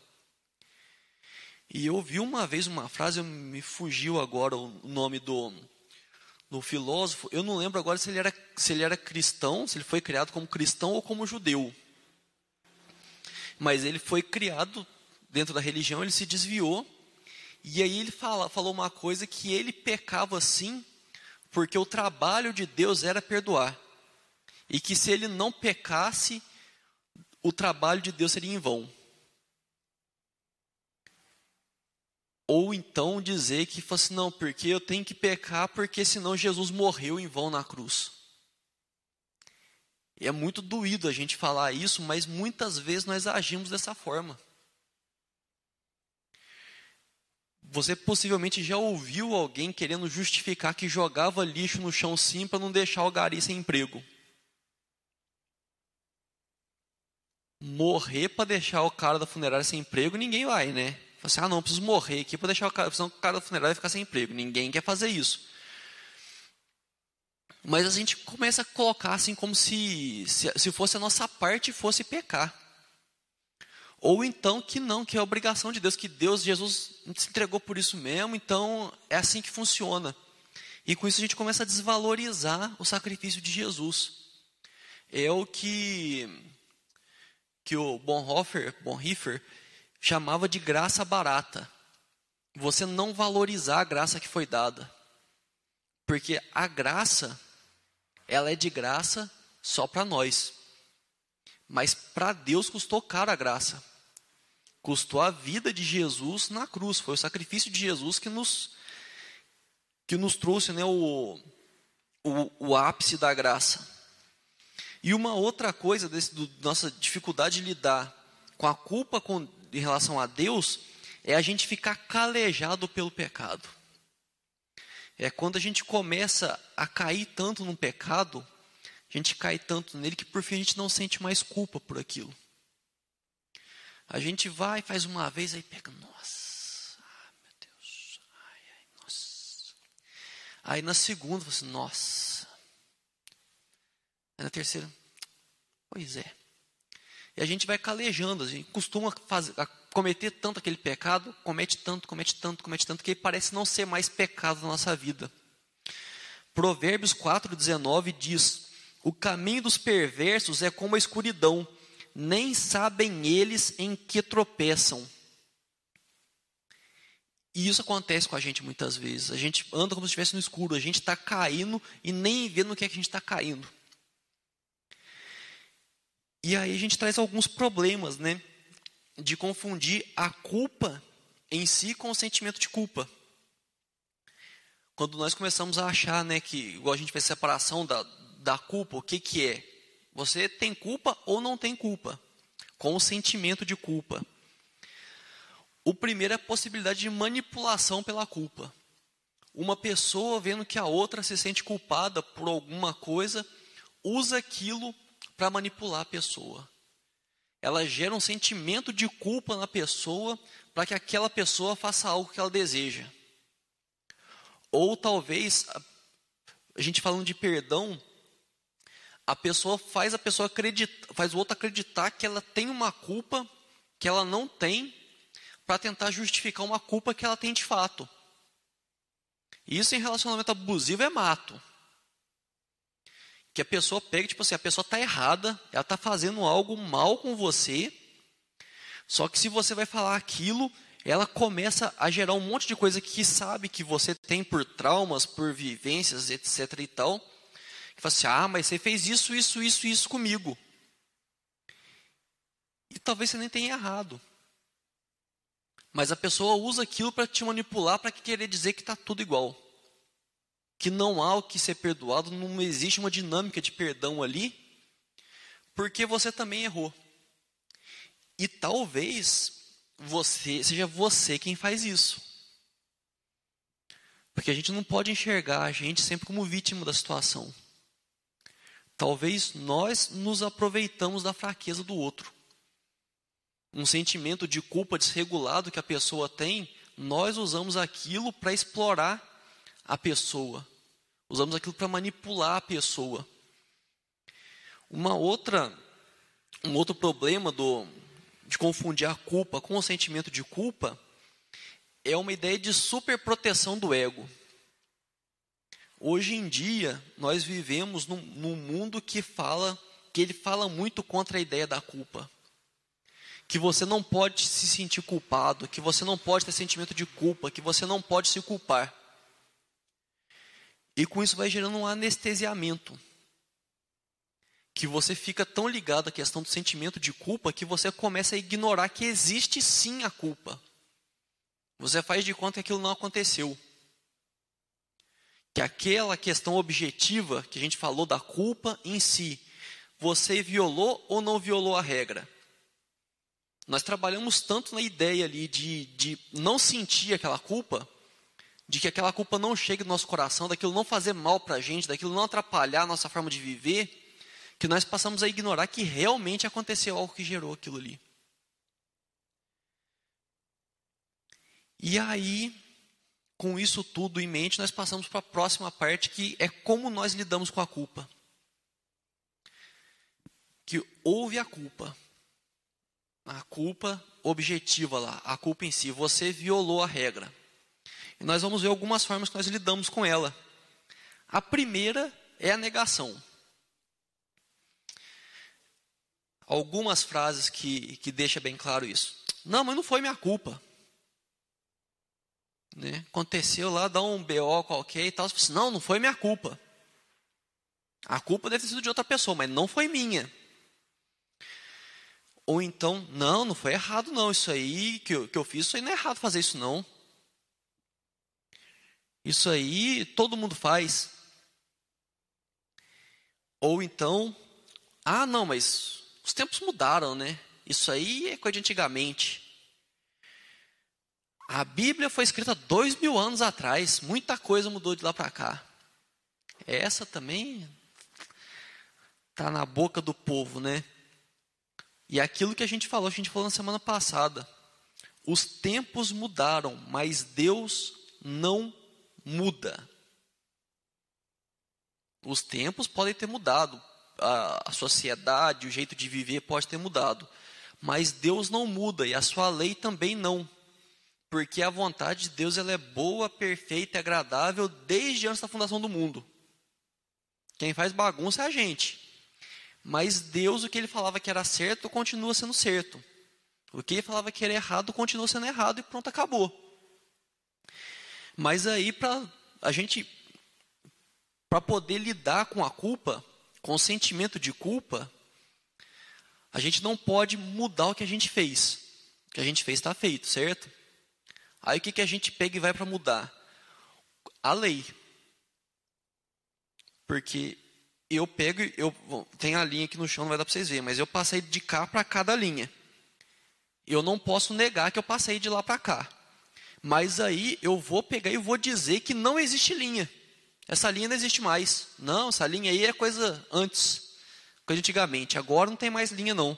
E eu ouvi uma vez uma frase, me fugiu agora o nome do, do filósofo, eu não lembro agora se ele, era, se ele era cristão, se ele foi criado como cristão ou como judeu. Mas ele foi criado dentro da religião, ele se desviou, e aí ele fala, falou uma coisa que ele pecava assim, porque o trabalho de Deus era perdoar. E que se ele não pecasse, o trabalho de Deus seria em vão. Ou então dizer que fosse não, porque eu tenho que pecar, porque senão Jesus morreu em vão na cruz. É muito doído a gente falar isso, mas muitas vezes nós agimos dessa forma. Você possivelmente já ouviu alguém querendo justificar que jogava lixo no chão sim para não deixar o gari sem emprego. Morrer para deixar o cara da funerária sem emprego, ninguém vai, né? assim, ah, não, preciso morrer aqui para deixar o cara, o cara da funerária ficar sem emprego. Ninguém quer fazer isso. Mas a gente começa a colocar assim como se, se, se fosse a nossa parte fosse pecar. Ou então que não, que é obrigação de Deus, que Deus, Jesus se entregou por isso mesmo, então é assim que funciona. E com isso a gente começa a desvalorizar o sacrifício de Jesus. É o que, que o Bonhoeffer, Bonhoeffer chamava de graça barata. Você não valorizar a graça que foi dada. Porque a graça, ela é de graça só para nós. Mas para Deus custou caro a graça. Custou a vida de Jesus na cruz. Foi o sacrifício de Jesus que nos, que nos trouxe né, o, o, o ápice da graça. E uma outra coisa desse, do, nossa dificuldade de lidar com a culpa com, em relação a Deus é a gente ficar calejado pelo pecado. É quando a gente começa a cair tanto no pecado a gente cai tanto nele que por fim a gente não sente mais culpa por aquilo. A gente vai, faz uma vez, aí pega, nossa, ai meu Deus, ai, ai, nossa. Aí na segunda, você, nossa. Aí na terceira, pois é. E a gente vai calejando, a gente costuma fazer, cometer tanto aquele pecado, comete tanto, comete tanto, comete tanto, que parece não ser mais pecado na nossa vida. Provérbios 4,19 diz: o caminho dos perversos é como a escuridão, nem sabem eles em que tropeçam. E isso acontece com a gente muitas vezes. A gente anda como se estivesse no escuro, a gente está caindo e nem vê no que é que a gente está caindo. E aí a gente traz alguns problemas, né? De confundir a culpa em si com o sentimento de culpa. Quando nós começamos a achar, né, que igual a gente fez separação da, da culpa, o que, que é? Você tem culpa ou não tem culpa? Com o sentimento de culpa. O primeiro é a possibilidade de manipulação pela culpa. Uma pessoa vendo que a outra se sente culpada por alguma coisa, usa aquilo para manipular a pessoa. Ela gera um sentimento de culpa na pessoa para que aquela pessoa faça algo que ela deseja. Ou talvez, a gente falando de perdão, a pessoa faz a pessoa acreditar, faz o outro acreditar que ela tem uma culpa que ela não tem para tentar justificar uma culpa que ela tem de fato. Isso em relacionamento abusivo é mato. Que a pessoa pega, tipo assim, a pessoa está errada, ela está fazendo algo mal com você, só que se você vai falar aquilo, ela começa a gerar um monte de coisa que sabe que você tem por traumas, por vivências, etc e tal, que fala assim: ah, mas você fez isso, isso, isso, isso comigo. E talvez você nem tenha errado. Mas a pessoa usa aquilo para te manipular, para querer dizer que está tudo igual. Que não há o que ser perdoado, não existe uma dinâmica de perdão ali, porque você também errou. E talvez você seja você quem faz isso. Porque a gente não pode enxergar a gente sempre como vítima da situação. Talvez nós nos aproveitamos da fraqueza do outro. Um sentimento de culpa desregulado que a pessoa tem, nós usamos aquilo para explorar a pessoa. Usamos aquilo para manipular a pessoa. Uma outra, um outro problema do, de confundir a culpa com o sentimento de culpa é uma ideia de superproteção do ego. Hoje em dia, nós vivemos num, num, mundo que fala, que ele fala muito contra a ideia da culpa. Que você não pode se sentir culpado, que você não pode ter sentimento de culpa, que você não pode se culpar. E com isso vai gerando um anestesiamento. Que você fica tão ligado à questão do sentimento de culpa que você começa a ignorar que existe sim a culpa. Você faz de conta que aquilo não aconteceu que aquela questão objetiva que a gente falou da culpa em si, você violou ou não violou a regra? Nós trabalhamos tanto na ideia ali de, de não sentir aquela culpa, de que aquela culpa não chegue no nosso coração, daquilo não fazer mal para a gente, daquilo não atrapalhar a nossa forma de viver, que nós passamos a ignorar que realmente aconteceu algo que gerou aquilo ali. E aí, com isso tudo em mente, nós passamos para a próxima parte, que é como nós lidamos com a culpa. Que houve a culpa. A culpa objetiva lá, a culpa em si. Você violou a regra. E nós vamos ver algumas formas que nós lidamos com ela. A primeira é a negação. Algumas frases que, que deixam bem claro isso. Não, mas não foi minha culpa. Né? Aconteceu lá, dá um BO qualquer e tal. Você assim, não, não foi minha culpa. A culpa deve ter sido de outra pessoa, mas não foi minha. Ou então, não, não foi errado não, isso aí que eu, que eu fiz, isso aí não é errado fazer isso não. Isso aí todo mundo faz. Ou então, ah não, mas os tempos mudaram, né? Isso aí é coisa de antigamente. A Bíblia foi escrita dois mil anos atrás, muita coisa mudou de lá para cá. Essa também está na boca do povo, né? E aquilo que a gente falou, a gente falou na semana passada. Os tempos mudaram, mas Deus não muda. Os tempos podem ter mudado, a, sociedade, o jeito de viver pode ter mudado, mas Deus não muda e a sua lei também não. Porque a vontade de Deus ela é boa, perfeita e agradável desde antes da fundação do mundo. Quem faz bagunça é a gente. Mas Deus, o que ele falava que era certo, continua sendo certo. O que ele falava que era errado, continua sendo errado e pronto, acabou. Mas aí, para a gente, para poder lidar com a culpa, com o sentimento de culpa, a gente não pode mudar o que a gente fez. O que a gente fez está feito, certo? Aí o que, que a gente pega e vai para mudar? A lei. Porque eu pego, eu tem a linha aqui no chão, não vai dar para vocês verem, mas eu passei de cá para cada linha. Eu não posso negar que eu passei de lá para cá. Mas aí eu vou pegar e vou dizer que não existe linha. Essa linha não existe mais. Não, essa linha aí é coisa antes, coisa antigamente. Agora não tem mais linha não.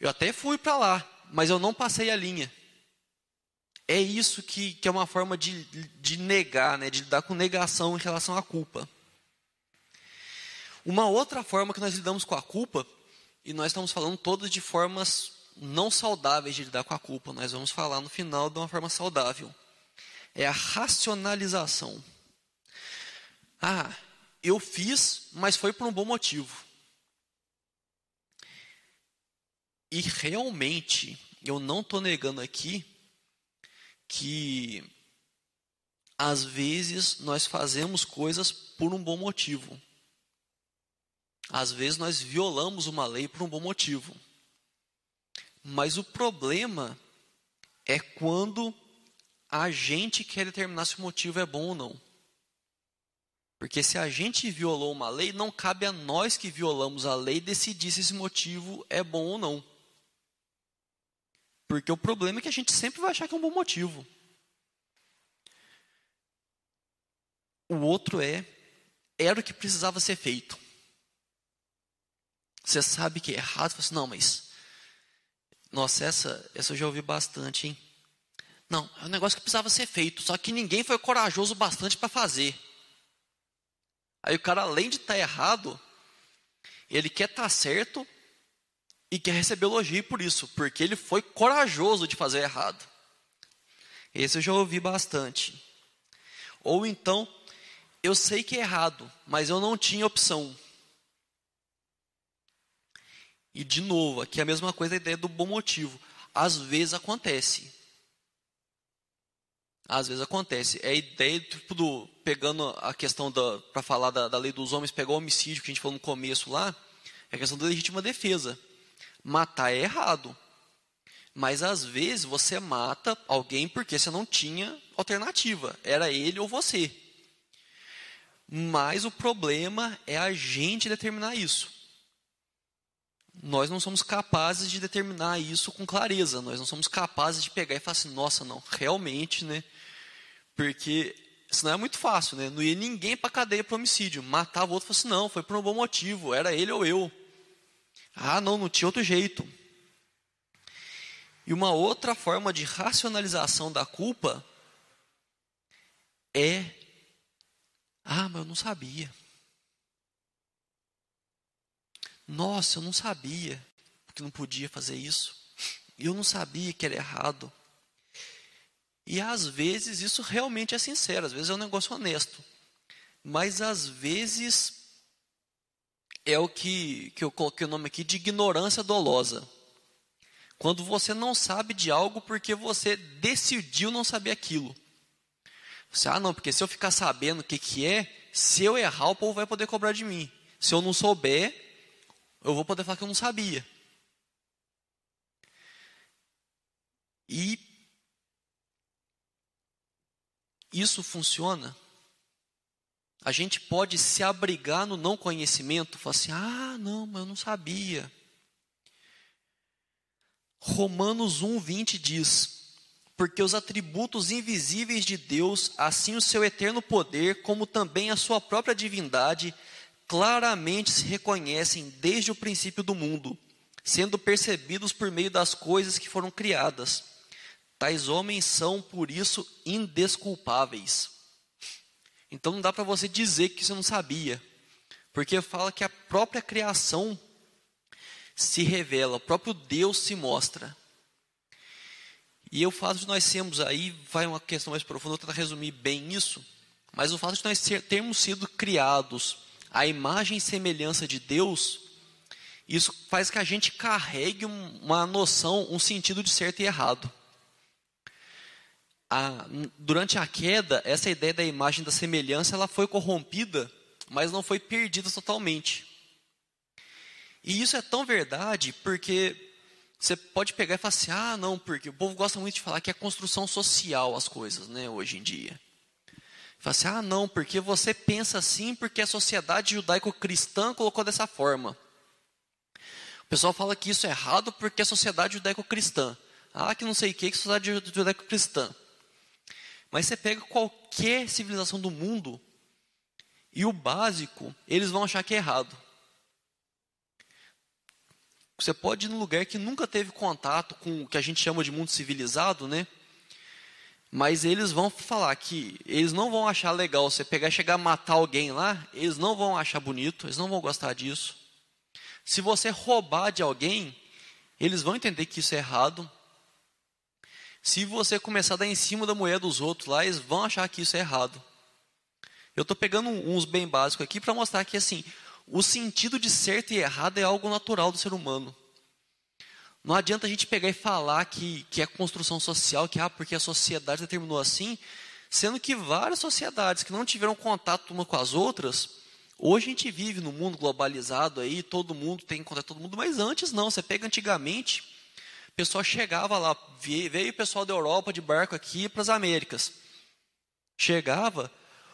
Eu até fui para lá, mas eu não passei a linha. É isso que, que é uma forma de, de negar, né, de lidar com negação em relação à culpa. Uma outra forma que nós lidamos com a culpa, e nós estamos falando todas de formas não saudáveis de lidar com a culpa, nós vamos falar no final de uma forma saudável. É a racionalização. Ah, eu fiz, mas foi por um bom motivo. E realmente, eu não estou negando aqui que às vezes nós fazemos coisas por um bom motivo. Às vezes nós violamos uma lei por um bom motivo. Mas o problema é quando a gente quer determinar se o motivo é bom ou não. Porque se a gente violou uma lei, não cabe a nós que violamos a lei decidir se esse motivo é bom ou não. Porque o problema é que a gente sempre vai achar que é um bom motivo. O outro é, era o que precisava ser feito. Você sabe que é errado, você fala assim, não, mas. Nossa, essa, essa eu já ouvi bastante, hein? Não, é um negócio que precisava ser feito, só que ninguém foi corajoso bastante para fazer. Aí o cara, além de estar tá errado, ele quer estar tá certo e quer receber elogio por isso, porque ele foi corajoso de fazer errado. Esse eu já ouvi bastante. Ou então, eu sei que é errado, mas eu não tinha opção. E de novo, aqui é a mesma coisa a ideia do bom motivo. Às vezes acontece. Às vezes acontece. É a ideia tipo, do. Pegando a questão da. Para falar da, da lei dos homens, pegar o homicídio que a gente falou no começo lá. É a questão da legítima defesa. Matar é errado. Mas às vezes você mata alguém porque você não tinha alternativa. Era ele ou você. Mas o problema é a gente determinar isso nós não somos capazes de determinar isso com clareza. Nós não somos capazes de pegar e falar assim, nossa, não, realmente, né? Porque isso não é muito fácil, né? Não ia ninguém para cadeia por homicídio. Matava o outro e assim, não, foi por um bom motivo, era ele ou eu. Ah, não, não tinha outro jeito. E uma outra forma de racionalização da culpa é: ah, mas eu não sabia. Nossa, eu não sabia que não podia fazer isso. Eu não sabia que era errado. E às vezes isso realmente é sincero, às vezes é um negócio honesto. Mas às vezes é o que, que eu coloquei o nome aqui de ignorância dolosa. Quando você não sabe de algo porque você decidiu não saber aquilo. Você, ah, não, porque se eu ficar sabendo o que, que é, se eu errar, o povo vai poder cobrar de mim. Se eu não souber, eu vou poder falar que eu não sabia. E isso funciona. A gente pode se abrigar no não conhecimento, falar assim: ah, não, mas eu não sabia. Romanos 1,20 diz: Porque os atributos invisíveis de Deus, assim o seu eterno poder, como também a sua própria divindade, claramente se reconhecem desde o princípio do mundo, sendo percebidos por meio das coisas que foram criadas. Tais homens são, por isso, indesculpáveis. Então não dá para você dizer que você não sabia, porque fala que a própria criação se revela, o próprio Deus se mostra. E o fato de nós sermos aí, vai uma questão mais profunda, vou tentar resumir bem isso, mas o fato de nós termos sido criados a imagem e semelhança de Deus, isso faz que a gente carregue uma noção, um sentido de certo e errado. A, durante a queda, essa ideia da imagem da semelhança ela foi corrompida, mas não foi perdida totalmente. E isso é tão verdade porque você pode pegar e falar assim: ah, não, porque o povo gosta muito de falar que é construção social as coisas, né, hoje em dia. Fala assim, ah, não, porque você pensa assim porque a sociedade judaico-cristã colocou dessa forma. O pessoal fala que isso é errado porque a sociedade judaico-cristã. Ah, que não sei o que, que sociedade judaico-cristã. Mas você pega qualquer civilização do mundo e o básico, eles vão achar que é errado. Você pode ir num lugar que nunca teve contato com o que a gente chama de mundo civilizado, né? Mas eles vão falar que eles não vão achar legal você pegar e chegar a matar alguém lá, eles não vão achar bonito, eles não vão gostar disso. Se você roubar de alguém, eles vão entender que isso é errado. Se você começar a dar em cima da mulher dos outros lá, eles vão achar que isso é errado. Eu estou pegando uns bem básicos aqui para mostrar que assim, o sentido de certo e errado é algo natural do ser humano. Não adianta a gente pegar e falar que, que é construção social, que ah, porque a sociedade determinou assim, sendo que várias sociedades que não tiveram contato uma com as outras, hoje a gente vive num mundo globalizado aí, todo mundo tem contato com todo mundo, mas antes não, você pega antigamente, o pessoal chegava lá, veio o pessoal da Europa de barco aqui para as Américas. Chegava,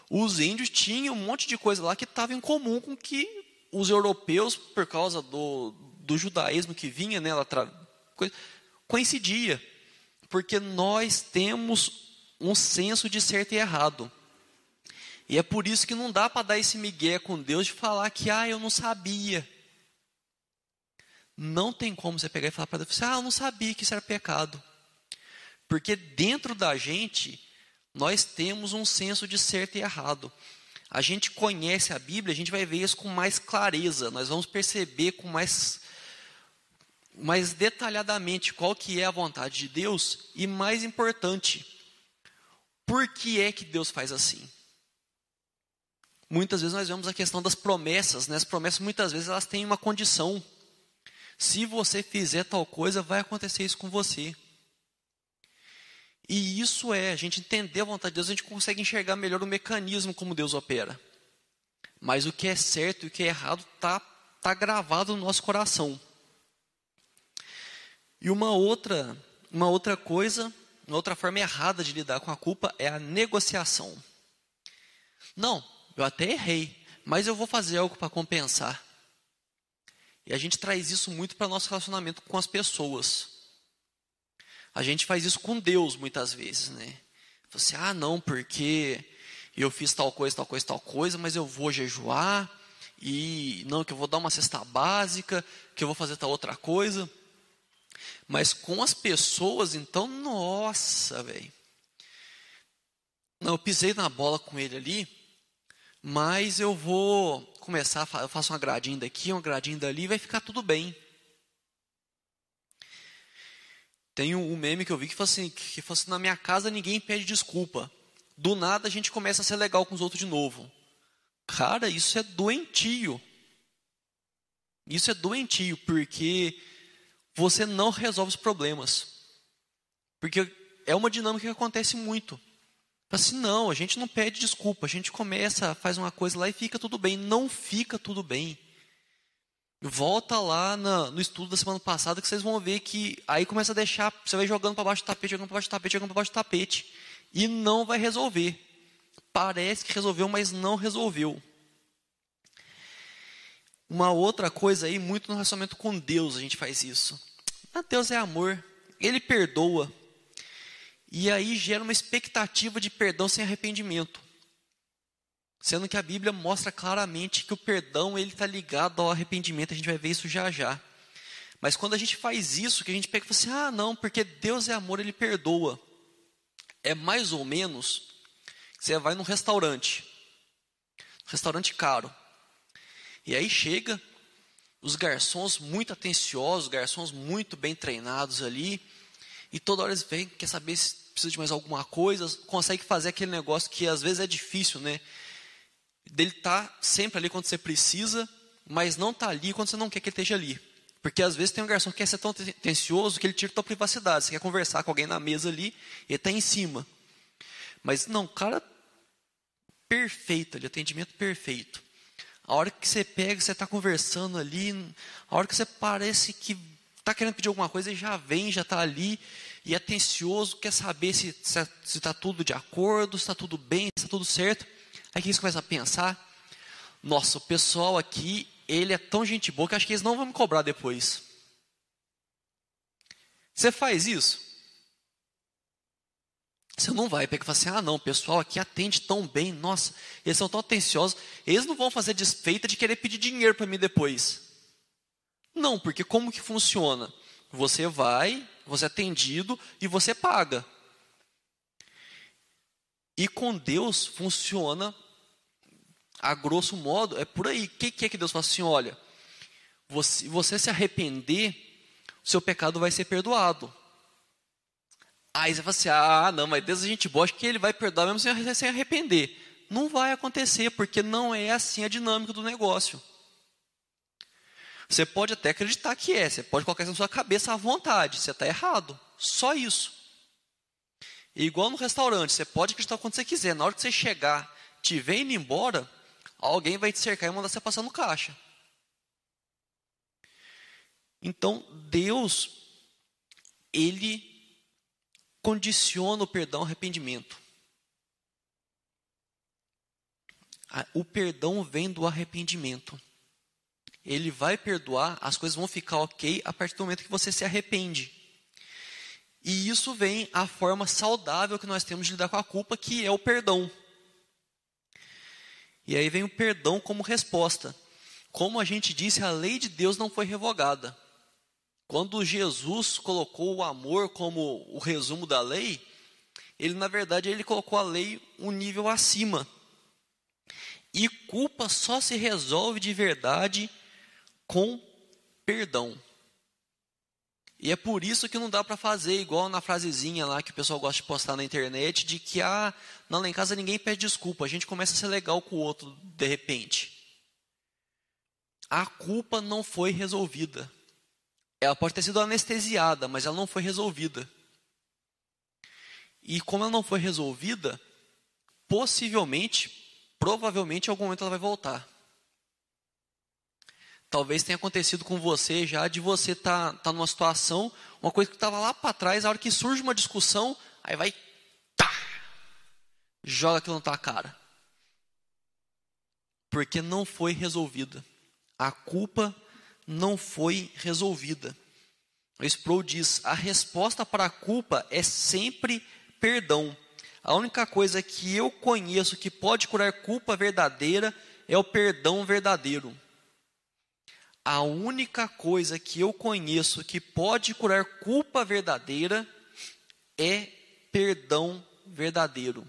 os índios tinham um monte de coisa lá que estava em comum com que os europeus, por causa do, do judaísmo que vinha, né, ela coincidia, porque nós temos um senso de certo e errado. E é por isso que não dá para dar esse migué com Deus de falar que, ah, eu não sabia. Não tem como você pegar e falar para Deus, ah, eu não sabia que isso era pecado. Porque dentro da gente, nós temos um senso de certo e errado. A gente conhece a Bíblia, a gente vai ver isso com mais clareza, nós vamos perceber com mais, mais detalhadamente qual que é a vontade de Deus e mais importante, por que é que Deus faz assim? Muitas vezes nós vemos a questão das promessas, né? As promessas muitas vezes elas têm uma condição. Se você fizer tal coisa, vai acontecer isso com você. E isso é, a gente entender a vontade de Deus, a gente consegue enxergar melhor o mecanismo como Deus opera. Mas o que é certo e o que é errado está tá gravado no nosso coração. E uma outra, uma outra coisa, uma outra forma errada de lidar com a culpa é a negociação. Não, eu até errei, mas eu vou fazer algo para compensar. E a gente traz isso muito para nosso relacionamento com as pessoas. A gente faz isso com Deus muitas vezes, né? Você, ah, não, porque eu fiz tal coisa, tal coisa, tal coisa, mas eu vou jejuar, e não, que eu vou dar uma cesta básica, que eu vou fazer tal outra coisa. Mas com as pessoas, então, nossa, velho. Não, eu pisei na bola com ele ali, mas eu vou começar, eu faço uma gradinha daqui, uma gradinha dali, vai ficar tudo bem. Tem um meme que eu vi que fosse assim, que fosse assim, na minha casa ninguém pede desculpa. Do nada a gente começa a ser legal com os outros de novo. Cara, isso é doentio. Isso é doentio, porque você não resolve os problemas. Porque é uma dinâmica que acontece muito. Assim, não, a gente não pede desculpa, a gente começa, faz uma coisa lá e fica tudo bem. Não fica tudo bem. Volta lá na, no estudo da semana passada que vocês vão ver que aí começa a deixar, você vai jogando para baixo do tapete, jogando para baixo do tapete, jogando para baixo do tapete. E não vai resolver. Parece que resolveu, mas não resolveu. Uma outra coisa aí, muito no relacionamento com Deus a gente faz isso. Ah, Deus é amor, Ele perdoa. E aí gera uma expectativa de perdão sem arrependimento. Sendo que a Bíblia mostra claramente que o perdão ele está ligado ao arrependimento, a gente vai ver isso já já. Mas quando a gente faz isso, que a gente pega e fala assim, ah não, porque Deus é amor, Ele perdoa. É mais ou menos, você vai num restaurante, restaurante caro, e aí chega os garçons muito atenciosos, garçons muito bem treinados ali, e toda hora eles vêm, quer saber se precisa de mais alguma coisa, consegue fazer aquele negócio que às vezes é difícil, né? dele estar tá sempre ali quando você precisa, mas não está ali quando você não quer que ele esteja ali. Porque às vezes tem um garçom que quer ser tão tencioso que ele tira a tua privacidade. Você quer conversar com alguém na mesa ali ele está em cima. Mas não, cara perfeito ali, atendimento perfeito. A hora que você pega, você está conversando ali, a hora que você parece que está querendo pedir alguma coisa, ele já vem, já está ali, e é atencioso, quer saber se está tudo de acordo, se está tudo bem, se está tudo certo. Aí que eles começam a pensar, nossa, o pessoal aqui, ele é tão gente boa que acho que eles não vão me cobrar depois. Você faz isso? Você não vai pegar e falar assim, ah não, o pessoal aqui atende tão bem, nossa, eles são tão atenciosos, eles não vão fazer desfeita de querer pedir dinheiro para mim depois. Não, porque como que funciona? Você vai, você é atendido e você paga. E com Deus funciona, a grosso modo, é por aí. O que, que é que Deus fala assim? Olha, você, você se arrepender, seu pecado vai ser perdoado. Aí você fala assim: ah, não, mas Deus a gente boa, acho que ele vai perdoar mesmo sem, arrepender. Não vai acontecer, porque não é assim a dinâmica do negócio. Você pode até acreditar que é, você pode colocar isso na sua cabeça à vontade, você está errado. Só isso. E igual no restaurante, você pode acreditar quando você quiser. Na hora que você chegar, te ver indo embora, alguém vai te cercar e mandar você passar no caixa. Então, Deus, Ele condiciona o perdão ao arrependimento. O perdão vem do arrependimento. Ele vai perdoar, as coisas vão ficar ok a partir do momento que você se arrepende. E isso vem a forma saudável que nós temos de lidar com a culpa, que é o perdão. E aí vem o perdão como resposta. Como a gente disse, a lei de Deus não foi revogada. Quando Jesus colocou o amor como o resumo da lei, ele na verdade ele colocou a lei um nível acima. E culpa só se resolve de verdade com perdão. E é por isso que não dá para fazer igual na frasezinha lá que o pessoal gosta de postar na internet, de que, ah, não, lá em casa ninguém pede desculpa, a gente começa a ser legal com o outro de repente. A culpa não foi resolvida. Ela pode ter sido anestesiada, mas ela não foi resolvida. E como ela não foi resolvida, possivelmente, provavelmente em algum momento ela vai voltar. Talvez tenha acontecido com você já de você estar tá, tá numa situação, uma coisa que estava lá para trás, a hora que surge uma discussão, aí vai, tá, joga aquilo na tua cara. Porque não foi resolvida. A culpa não foi resolvida. Sproul diz: a resposta para a culpa é sempre perdão. A única coisa que eu conheço que pode curar culpa verdadeira é o perdão verdadeiro a única coisa que eu conheço que pode curar culpa verdadeira é perdão verdadeiro.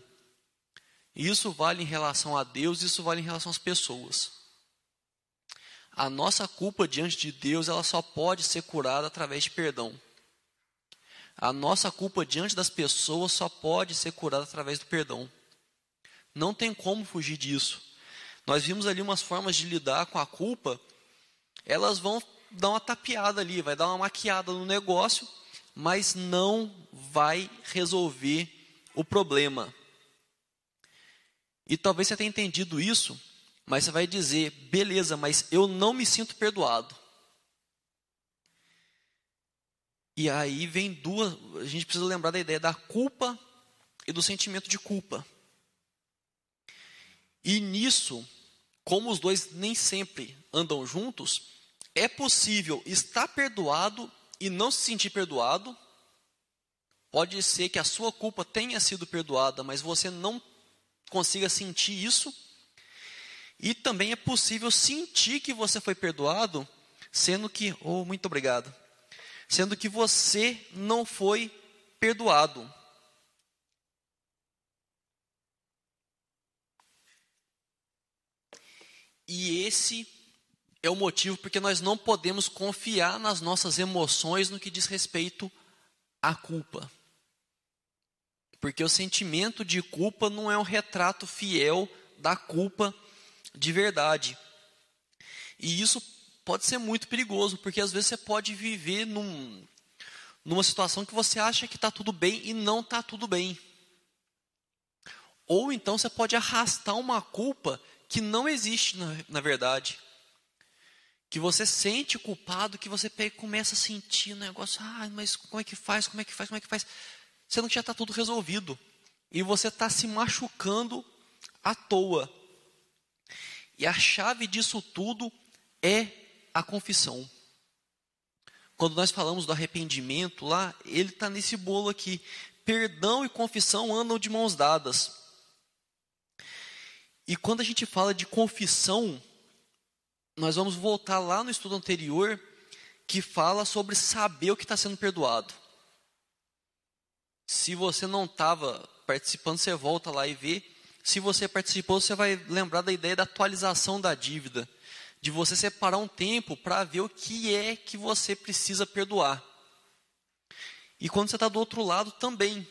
Isso vale em relação a Deus, isso vale em relação às pessoas. A nossa culpa diante de Deus, ela só pode ser curada através de perdão. A nossa culpa diante das pessoas só pode ser curada através do perdão. Não tem como fugir disso. Nós vimos ali umas formas de lidar com a culpa elas vão dar uma tapeada ali, vai dar uma maquiada no negócio, mas não vai resolver o problema. E talvez você tenha entendido isso, mas você vai dizer: beleza, mas eu não me sinto perdoado. E aí vem duas. A gente precisa lembrar da ideia da culpa e do sentimento de culpa. E nisso, como os dois nem sempre andam juntos, é possível estar perdoado e não se sentir perdoado. Pode ser que a sua culpa tenha sido perdoada, mas você não consiga sentir isso. E também é possível sentir que você foi perdoado, sendo que, oh, muito obrigado, sendo que você não foi perdoado. E esse é o motivo porque nós não podemos confiar nas nossas emoções no que diz respeito à culpa. Porque o sentimento de culpa não é um retrato fiel da culpa de verdade. E isso pode ser muito perigoso, porque às vezes você pode viver num, numa situação que você acha que está tudo bem e não está tudo bem. Ou então você pode arrastar uma culpa que não existe na, na verdade que você sente culpado, que você pega começa a sentir o negócio, ah, mas como é que faz, como é que faz, como é que faz, sendo que já está tudo resolvido. E você está se machucando à toa. E a chave disso tudo é a confissão. Quando nós falamos do arrependimento lá, ele está nesse bolo aqui. Perdão e confissão andam de mãos dadas. E quando a gente fala de confissão, nós vamos voltar lá no estudo anterior que fala sobre saber o que está sendo perdoado. Se você não estava participando, você volta lá e vê. Se você participou, você vai lembrar da ideia da atualização da dívida, de você separar um tempo para ver o que é que você precisa perdoar. E quando você está do outro lado também,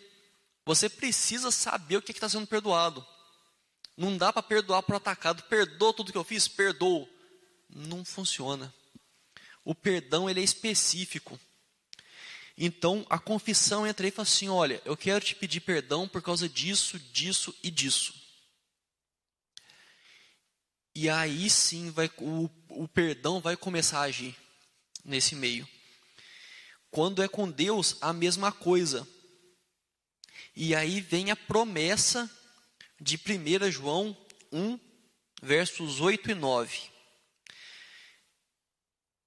você precisa saber o que é está sendo perdoado. Não dá para perdoar por atacado. Perdoa tudo que eu fiz? Perdoou não funciona. O perdão ele é específico. Então a confissão entra aí e fala assim: olha, eu quero te pedir perdão por causa disso, disso e disso. E aí sim vai, o, o perdão vai começar a agir nesse meio. Quando é com Deus, a mesma coisa. E aí vem a promessa de 1 João 1, versos 8 e 9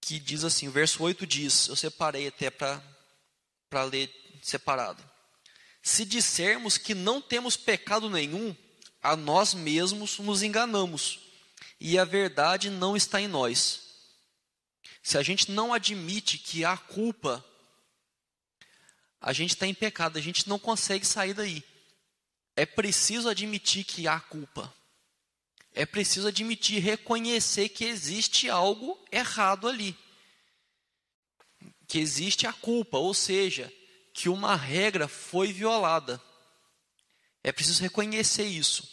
que diz assim, o verso 8 diz, eu separei até para ler separado. Se dissermos que não temos pecado nenhum, a nós mesmos nos enganamos, e a verdade não está em nós. Se a gente não admite que há culpa, a gente está em pecado, a gente não consegue sair daí. É preciso admitir que há culpa. É preciso admitir, reconhecer que existe algo errado ali. Que existe a culpa, ou seja, que uma regra foi violada. É preciso reconhecer isso.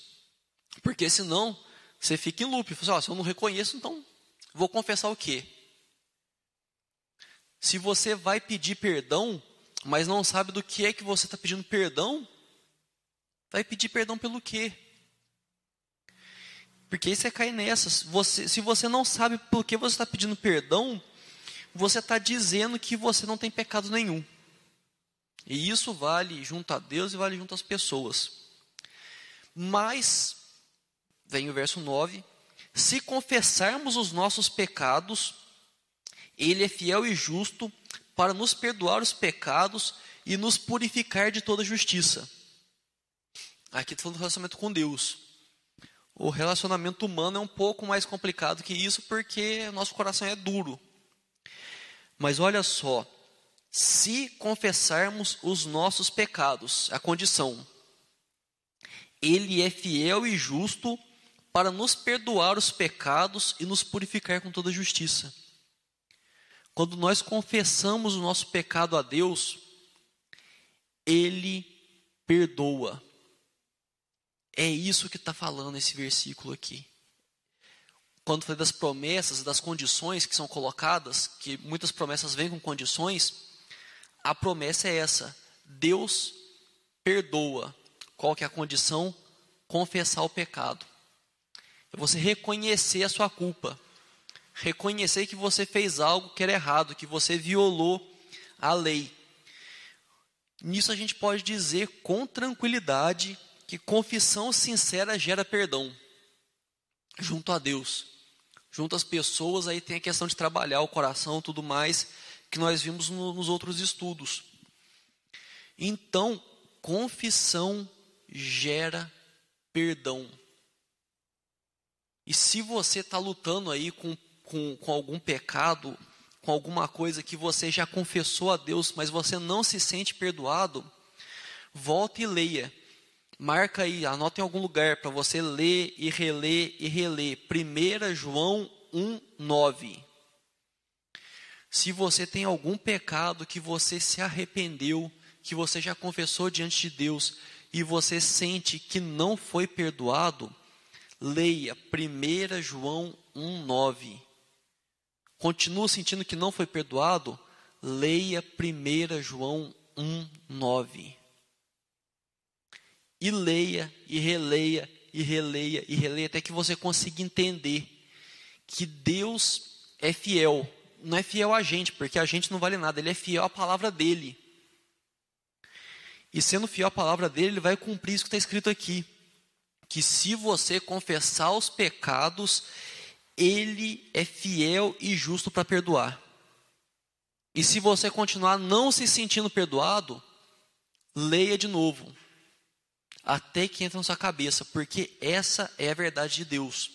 Porque senão você fica em loop. Você fala, se eu não reconheço, então vou confessar o quê? Se você vai pedir perdão, mas não sabe do que é que você está pedindo perdão, vai pedir perdão pelo quê? Porque aí você cai nessa. Você, se você não sabe por que você está pedindo perdão, você está dizendo que você não tem pecado nenhum. E isso vale junto a Deus e vale junto às pessoas. Mas, vem o verso 9: se confessarmos os nossos pecados, Ele é fiel e justo para nos perdoar os pecados e nos purificar de toda justiça. Aqui está falando do relacionamento com Deus. O relacionamento humano é um pouco mais complicado que isso porque nosso coração é duro. Mas olha só, se confessarmos os nossos pecados, a condição, Ele é fiel e justo para nos perdoar os pecados e nos purificar com toda justiça. Quando nós confessamos o nosso pecado a Deus, Ele perdoa. É isso que está falando esse versículo aqui. Quando falei das promessas, das condições que são colocadas, que muitas promessas vêm com condições, a promessa é essa: Deus perdoa. Qual que é a condição? Confessar o pecado. É você reconhecer a sua culpa. Reconhecer que você fez algo que era errado, que você violou a lei. Nisso a gente pode dizer com tranquilidade que confissão sincera gera perdão junto a Deus. Junto às pessoas, aí tem a questão de trabalhar o coração tudo mais, que nós vimos no, nos outros estudos. Então, confissão gera perdão. E se você está lutando aí com, com, com algum pecado, com alguma coisa que você já confessou a Deus, mas você não se sente perdoado, volte e leia. Marca aí, anota em algum lugar para você ler e reler e reler. 1 João 1,9. Se você tem algum pecado que você se arrependeu, que você já confessou diante de Deus e você sente que não foi perdoado, leia 1 João 1,9. Continua sentindo que não foi perdoado? Leia 1 João 1,9. E leia, e releia, e releia, e releia, até que você consiga entender que Deus é fiel. Não é fiel a gente, porque a gente não vale nada, Ele é fiel à palavra dEle. E sendo fiel à palavra dEle, Ele vai cumprir isso que está escrito aqui que se você confessar os pecados, ele é fiel e justo para perdoar. E se você continuar não se sentindo perdoado, leia de novo, até que entre na sua cabeça, porque essa é a verdade de Deus.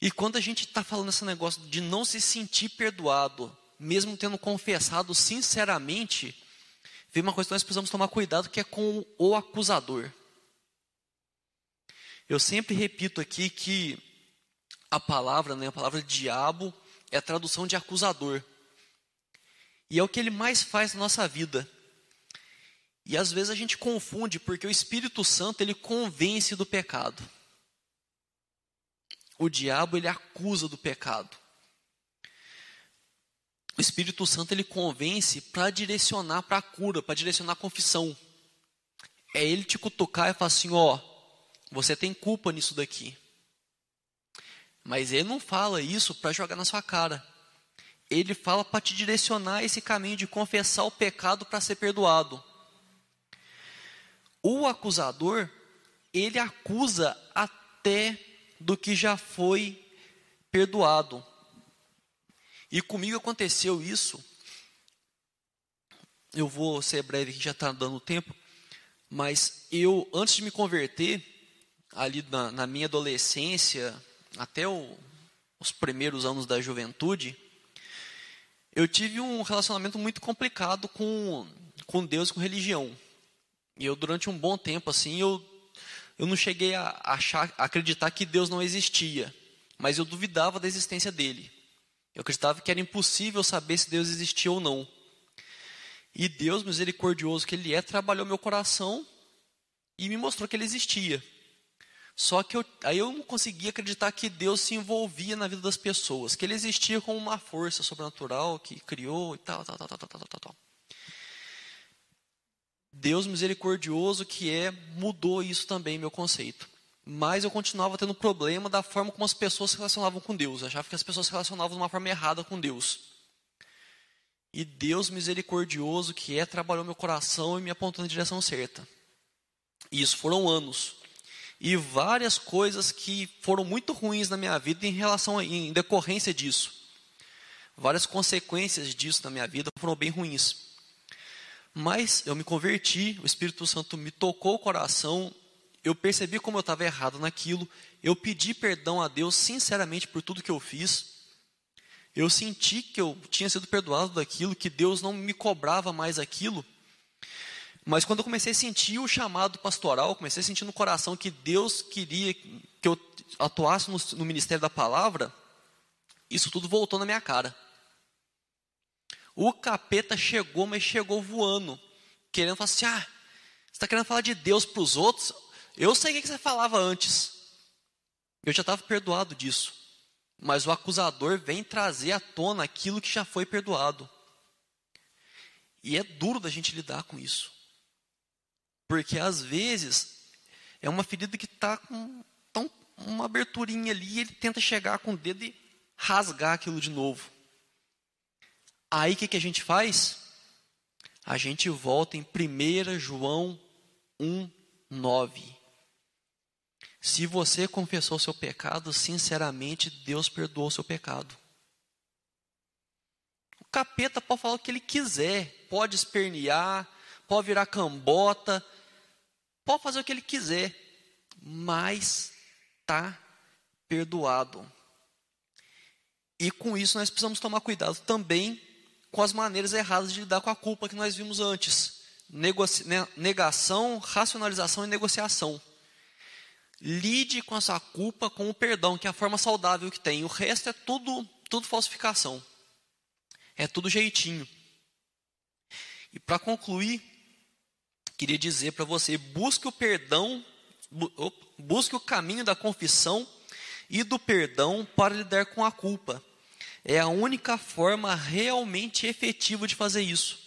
E quando a gente está falando esse negócio de não se sentir perdoado, mesmo tendo confessado sinceramente, vem uma coisa que nós precisamos tomar cuidado que é com o acusador. Eu sempre repito aqui que a palavra, né, a palavra diabo, é a tradução de acusador. E é o que ele mais faz na nossa vida. E às vezes a gente confunde, porque o Espírito Santo ele convence do pecado. O diabo ele acusa do pecado. O Espírito Santo ele convence para direcionar para a cura, para direcionar a confissão. É ele te cutucar e falar assim, ó, você tem culpa nisso daqui. Mas ele não fala isso para jogar na sua cara. Ele fala para te direcionar esse caminho de confessar o pecado para ser perdoado. O acusador, ele acusa até do que já foi perdoado. E comigo aconteceu isso. Eu vou ser breve, que já está dando tempo. Mas eu, antes de me converter, ali na, na minha adolescência, até o, os primeiros anos da juventude, Eu tive um relacionamento muito complicado com, com Deus e com religião. E eu, durante um bom tempo, assim, eu, eu não cheguei a, achar, a acreditar que Deus não existia. Mas eu duvidava da existência dele. Eu acreditava que era impossível saber se Deus existia ou não. E Deus, misericordioso que Ele é, trabalhou meu coração e me mostrou que Ele existia. Só que eu, aí eu não conseguia acreditar que Deus se envolvia na vida das pessoas, que Ele existia como uma força sobrenatural que criou e tal, tal, tal, tal, tal, tal, tal. Deus misericordioso que é, mudou isso também, meu conceito. Mas eu continuava tendo problema da forma como as pessoas se relacionavam com Deus. Eu achava que as pessoas se relacionavam de uma forma errada com Deus. E Deus misericordioso que é, trabalhou meu coração e me apontou na direção certa. E isso foram anos. E várias coisas que foram muito ruins na minha vida em relação em decorrência disso. Várias consequências disso na minha vida foram bem ruins. Mas eu me converti, o Espírito Santo me tocou o coração, eu percebi como eu estava errado naquilo, eu pedi perdão a Deus sinceramente por tudo que eu fiz. Eu senti que eu tinha sido perdoado daquilo, que Deus não me cobrava mais aquilo. Mas quando eu comecei a sentir o chamado pastoral, comecei a sentir no coração que Deus queria que eu atuasse no, no ministério da palavra, isso tudo voltou na minha cara. O capeta chegou, mas chegou voando, querendo falar assim: ah, você está querendo falar de Deus para os outros? Eu sei o que você falava antes. Eu já estava perdoado disso mas o acusador vem trazer à tona aquilo que já foi perdoado. E é duro da gente lidar com isso. Porque às vezes é uma ferida que está com tão, uma aberturinha ali e ele tenta chegar com o dedo e rasgar aquilo de novo. Aí o que, que a gente faz? A gente volta em 1 João 1, 9. Se você confessou seu pecado, sinceramente, Deus perdoou seu pecado. O capeta pode falar o que ele quiser, pode espernear, pode virar cambota, pode fazer o que ele quiser, mas está perdoado. E com isso nós precisamos tomar cuidado também com as maneiras erradas de lidar com a culpa que nós vimos antes: negação, racionalização e negociação. Lide com a sua culpa com o perdão, que é a forma saudável que tem. O resto é tudo, tudo falsificação. É tudo jeitinho. E para concluir, queria dizer para você: busque o perdão, busque o caminho da confissão e do perdão para lidar com a culpa. É a única forma realmente efetiva de fazer isso.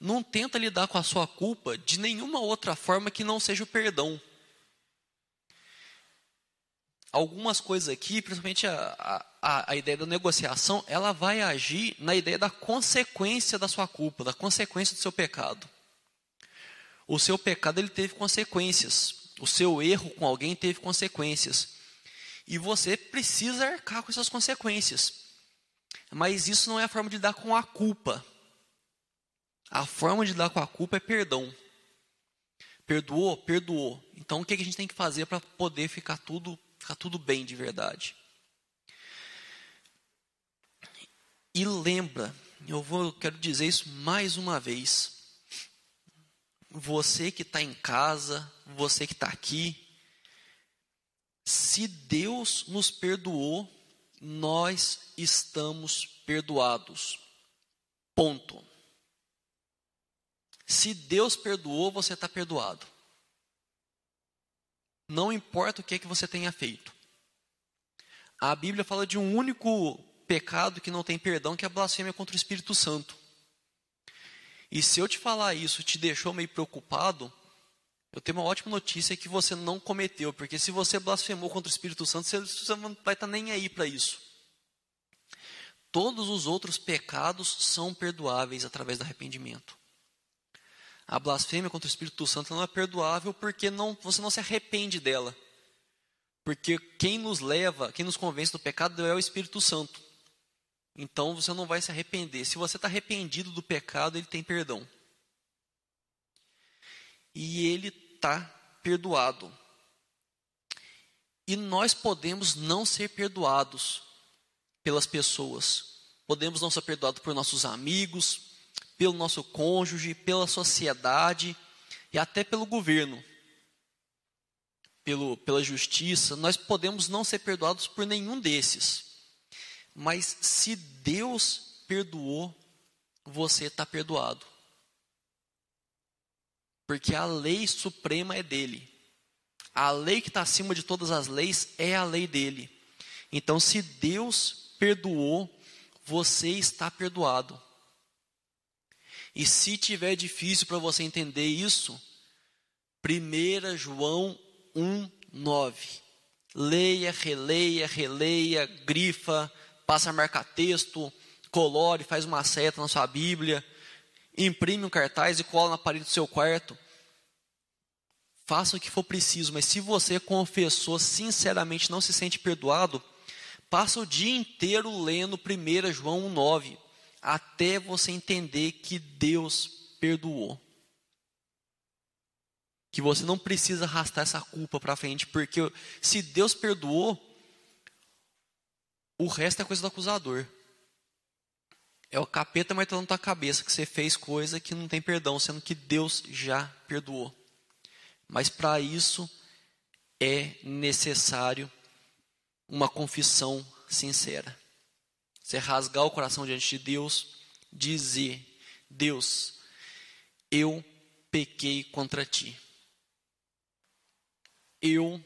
Não tenta lidar com a sua culpa de nenhuma outra forma que não seja o perdão algumas coisas aqui, principalmente a, a, a ideia da negociação, ela vai agir na ideia da consequência da sua culpa, da consequência do seu pecado. O seu pecado ele teve consequências. O seu erro com alguém teve consequências. E você precisa arcar com essas consequências. Mas isso não é a forma de lidar com a culpa. A forma de lidar com a culpa é perdão. Perdoou? Perdoou. Então o que a gente tem que fazer para poder ficar tudo ficar tudo bem de verdade. E lembra, eu vou, eu quero dizer isso mais uma vez. Você que está em casa, você que está aqui, se Deus nos perdoou, nós estamos perdoados. Ponto. Se Deus perdoou, você está perdoado. Não importa o que é que você tenha feito. A Bíblia fala de um único pecado que não tem perdão, que é a blasfêmia contra o Espírito Santo. E se eu te falar isso te deixou meio preocupado, eu tenho uma ótima notícia que você não cometeu, porque se você blasfemou contra o Espírito Santo, você não vai estar nem aí para isso. Todos os outros pecados são perdoáveis através do arrependimento. A blasfêmia contra o Espírito Santo não é perdoável porque não, você não se arrepende dela. Porque quem nos leva, quem nos convence do pecado é o Espírito Santo. Então você não vai se arrepender. Se você está arrependido do pecado, ele tem perdão. E ele está perdoado. E nós podemos não ser perdoados pelas pessoas. podemos não ser perdoados por nossos amigos, pelo nosso cônjuge, pela sociedade e até pelo governo, pelo, pela justiça. Nós podemos não ser perdoados por nenhum desses. Mas se Deus perdoou, você está perdoado. Porque a lei suprema é dele. A lei que está acima de todas as leis é a lei dele. Então, se Deus perdoou, você está perdoado. E se tiver difícil para você entender isso, 1 João 1, 9. Leia, releia, releia, grifa, passa a marcar texto, colore, faz uma seta na sua Bíblia, imprime um cartaz e cola na parede do seu quarto. Faça o que for preciso, mas se você confessou sinceramente não se sente perdoado, passa o dia inteiro lendo 1 João 9, até você entender que Deus perdoou. Que você não precisa arrastar essa culpa para frente, porque se Deus perdoou, o resto é coisa do acusador. É o capeta martelando tua cabeça que você fez coisa que não tem perdão, sendo que Deus já perdoou. Mas para isso é necessário uma confissão sincera. Você rasgar o coração diante de Deus, dizer: Deus, eu pequei contra ti. Eu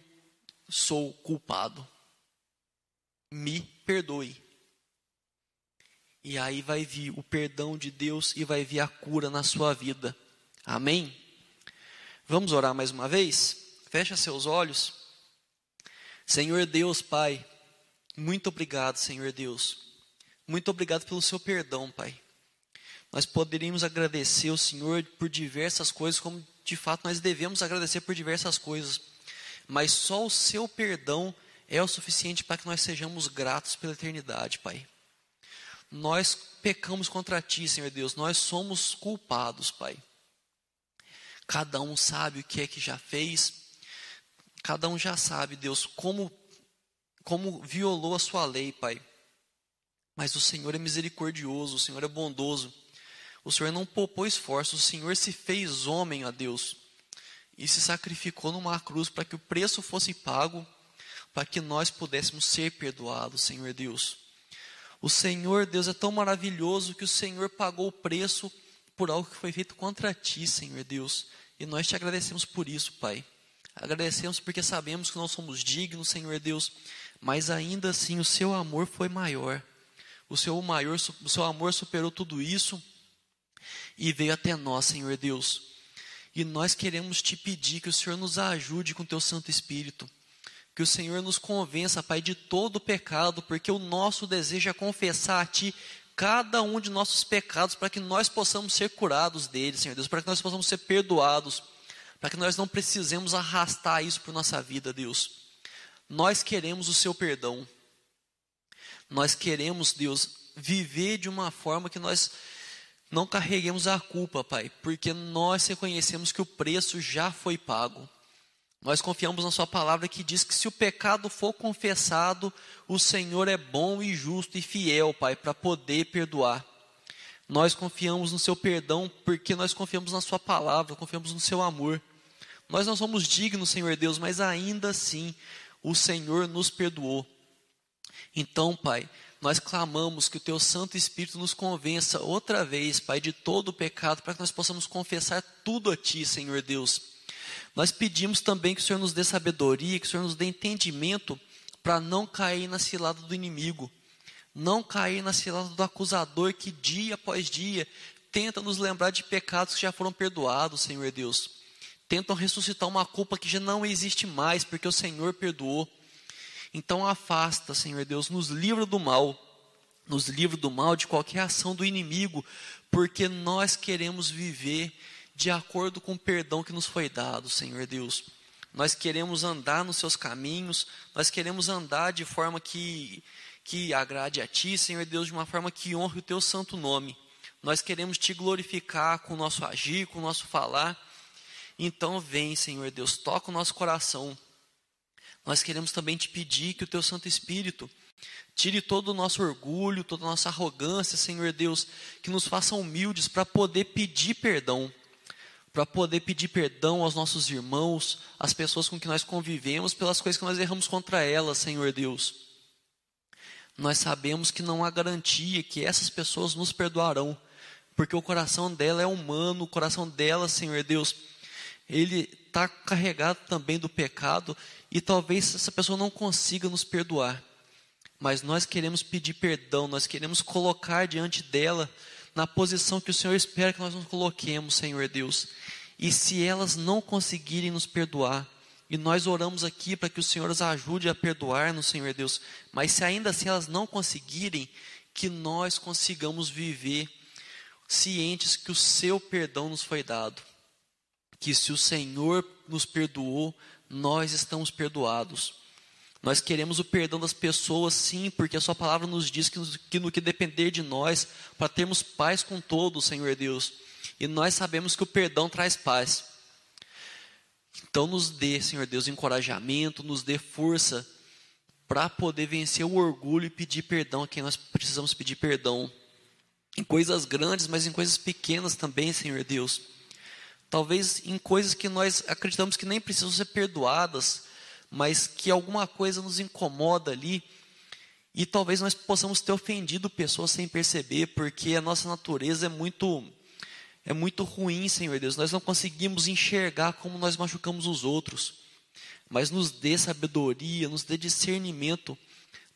sou culpado. Me perdoe. E aí vai vir o perdão de Deus e vai vir a cura na sua vida. Amém? Vamos orar mais uma vez? Fecha seus olhos. Senhor Deus, Pai, muito obrigado, Senhor Deus. Muito obrigado pelo seu perdão, Pai. Nós poderíamos agradecer o Senhor por diversas coisas, como de fato nós devemos agradecer por diversas coisas, mas só o seu perdão é o suficiente para que nós sejamos gratos pela eternidade, Pai. Nós pecamos contra ti, Senhor Deus, nós somos culpados, Pai. Cada um sabe o que é que já fez, cada um já sabe, Deus, como, como violou a sua lei, Pai. Mas o Senhor é misericordioso, o Senhor é bondoso. O Senhor não poupou esforço, o Senhor se fez homem, a Deus, e se sacrificou numa cruz para que o preço fosse pago, para que nós pudéssemos ser perdoados, Senhor Deus. O Senhor, Deus, é tão maravilhoso que o Senhor pagou o preço por algo que foi feito contra ti, Senhor Deus. E nós te agradecemos por isso, Pai. Agradecemos porque sabemos que não somos dignos, Senhor Deus, mas ainda assim o seu amor foi maior. O seu, maior, o seu amor superou tudo isso e veio até nós, Senhor Deus. E nós queremos te pedir que o Senhor nos ajude com o teu Santo Espírito que o Senhor nos convença, Pai, de todo o pecado, porque o nosso desejo é confessar a Ti cada um de nossos pecados, para que nós possamos ser curados deles, Senhor Deus, para que nós possamos ser perdoados, para que nós não precisemos arrastar isso por nossa vida, Deus. Nós queremos o Seu perdão. Nós queremos, Deus, viver de uma forma que nós não carreguemos a culpa, Pai, porque nós reconhecemos que o preço já foi pago. Nós confiamos na Sua palavra que diz que se o pecado for confessado, o Senhor é bom e justo e fiel, Pai, para poder perdoar. Nós confiamos no Seu perdão porque nós confiamos na Sua palavra, confiamos no Seu amor. Nós não somos dignos, Senhor Deus, mas ainda assim o Senhor nos perdoou. Então, Pai, nós clamamos que o Teu Santo Espírito nos convença outra vez, Pai, de todo o pecado, para que nós possamos confessar tudo a Ti, Senhor Deus nós pedimos também que o Senhor nos dê sabedoria, que o Senhor nos dê entendimento para não cair na cilada do inimigo, não cair na cilada do acusador que dia após dia tenta nos lembrar de pecados que já foram perdoados, Senhor Deus. Tentam ressuscitar uma culpa que já não existe mais, porque o Senhor perdoou. Então afasta, Senhor Deus, nos livra do mal, nos livra do mal de qualquer ação do inimigo, porque nós queremos viver de acordo com o perdão que nos foi dado, Senhor Deus. Nós queremos andar nos seus caminhos, nós queremos andar de forma que, que agrade a Ti, Senhor Deus, de uma forma que honre o Teu santo nome. Nós queremos Te glorificar com o nosso agir, com o nosso falar. Então, vem, Senhor Deus, toca o nosso coração. Nós queremos também te pedir que o teu Santo Espírito tire todo o nosso orgulho, toda a nossa arrogância, Senhor Deus, que nos faça humildes para poder pedir perdão, para poder pedir perdão aos nossos irmãos, às pessoas com que nós convivemos, pelas coisas que nós erramos contra elas, Senhor Deus. Nós sabemos que não há garantia que essas pessoas nos perdoarão, porque o coração dela é humano, o coração dela, Senhor Deus, ele está carregado também do pecado e talvez essa pessoa não consiga nos perdoar. Mas nós queremos pedir perdão, nós queremos colocar diante dela na posição que o Senhor espera que nós nos coloquemos, Senhor Deus. E se elas não conseguirem nos perdoar, e nós oramos aqui para que o Senhor as ajude a perdoar-nos, Senhor Deus, mas se ainda assim elas não conseguirem, que nós consigamos viver cientes que o seu perdão nos foi dado. Que se o Senhor nos perdoou, nós estamos perdoados. Nós queremos o perdão das pessoas, sim, porque a Sua palavra nos diz que, que no que depender de nós, para termos paz com todos, Senhor Deus. E nós sabemos que o perdão traz paz. Então, nos dê, Senhor Deus, encorajamento, nos dê força para poder vencer o orgulho e pedir perdão a quem nós precisamos pedir perdão. Em coisas grandes, mas em coisas pequenas também, Senhor Deus. Talvez em coisas que nós acreditamos que nem precisam ser perdoadas, mas que alguma coisa nos incomoda ali. E talvez nós possamos ter ofendido pessoas sem perceber, porque a nossa natureza é muito é muito ruim, Senhor Deus. Nós não conseguimos enxergar como nós machucamos os outros. Mas nos dê sabedoria, nos dê discernimento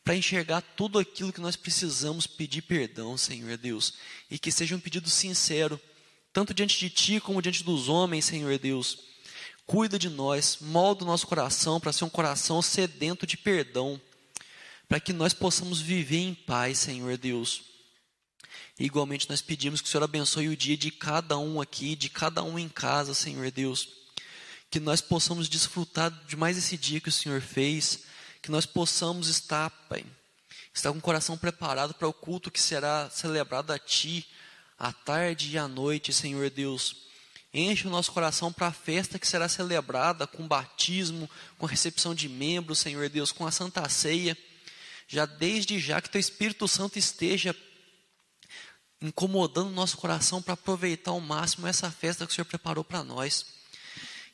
para enxergar tudo aquilo que nós precisamos pedir perdão, Senhor Deus. E que seja um pedido sincero tanto diante de Ti como diante dos homens, Senhor Deus. Cuida de nós, molda o nosso coração para ser um coração sedento de perdão, para que nós possamos viver em paz, Senhor Deus. E igualmente nós pedimos que o Senhor abençoe o dia de cada um aqui, de cada um em casa, Senhor Deus. Que nós possamos desfrutar de mais esse dia que o Senhor fez, que nós possamos estar, Pai, estar com o coração preparado para o culto que será celebrado a Ti à tarde e à noite, Senhor Deus. Enche o nosso coração para a festa que será celebrada com batismo, com recepção de membros, Senhor Deus, com a Santa Ceia. Já desde já que Teu Espírito Santo esteja incomodando o nosso coração para aproveitar ao máximo essa festa que o Senhor preparou para nós.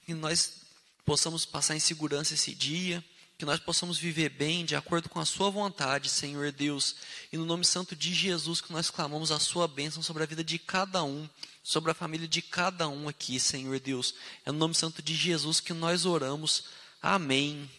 E nós possamos passar em segurança esse dia, que nós possamos viver bem de acordo com a Sua vontade, Senhor Deus. E no nome santo de Jesus que nós clamamos a Sua bênção sobre a vida de cada um, sobre a família de cada um aqui, Senhor Deus. É no nome santo de Jesus que nós oramos. Amém.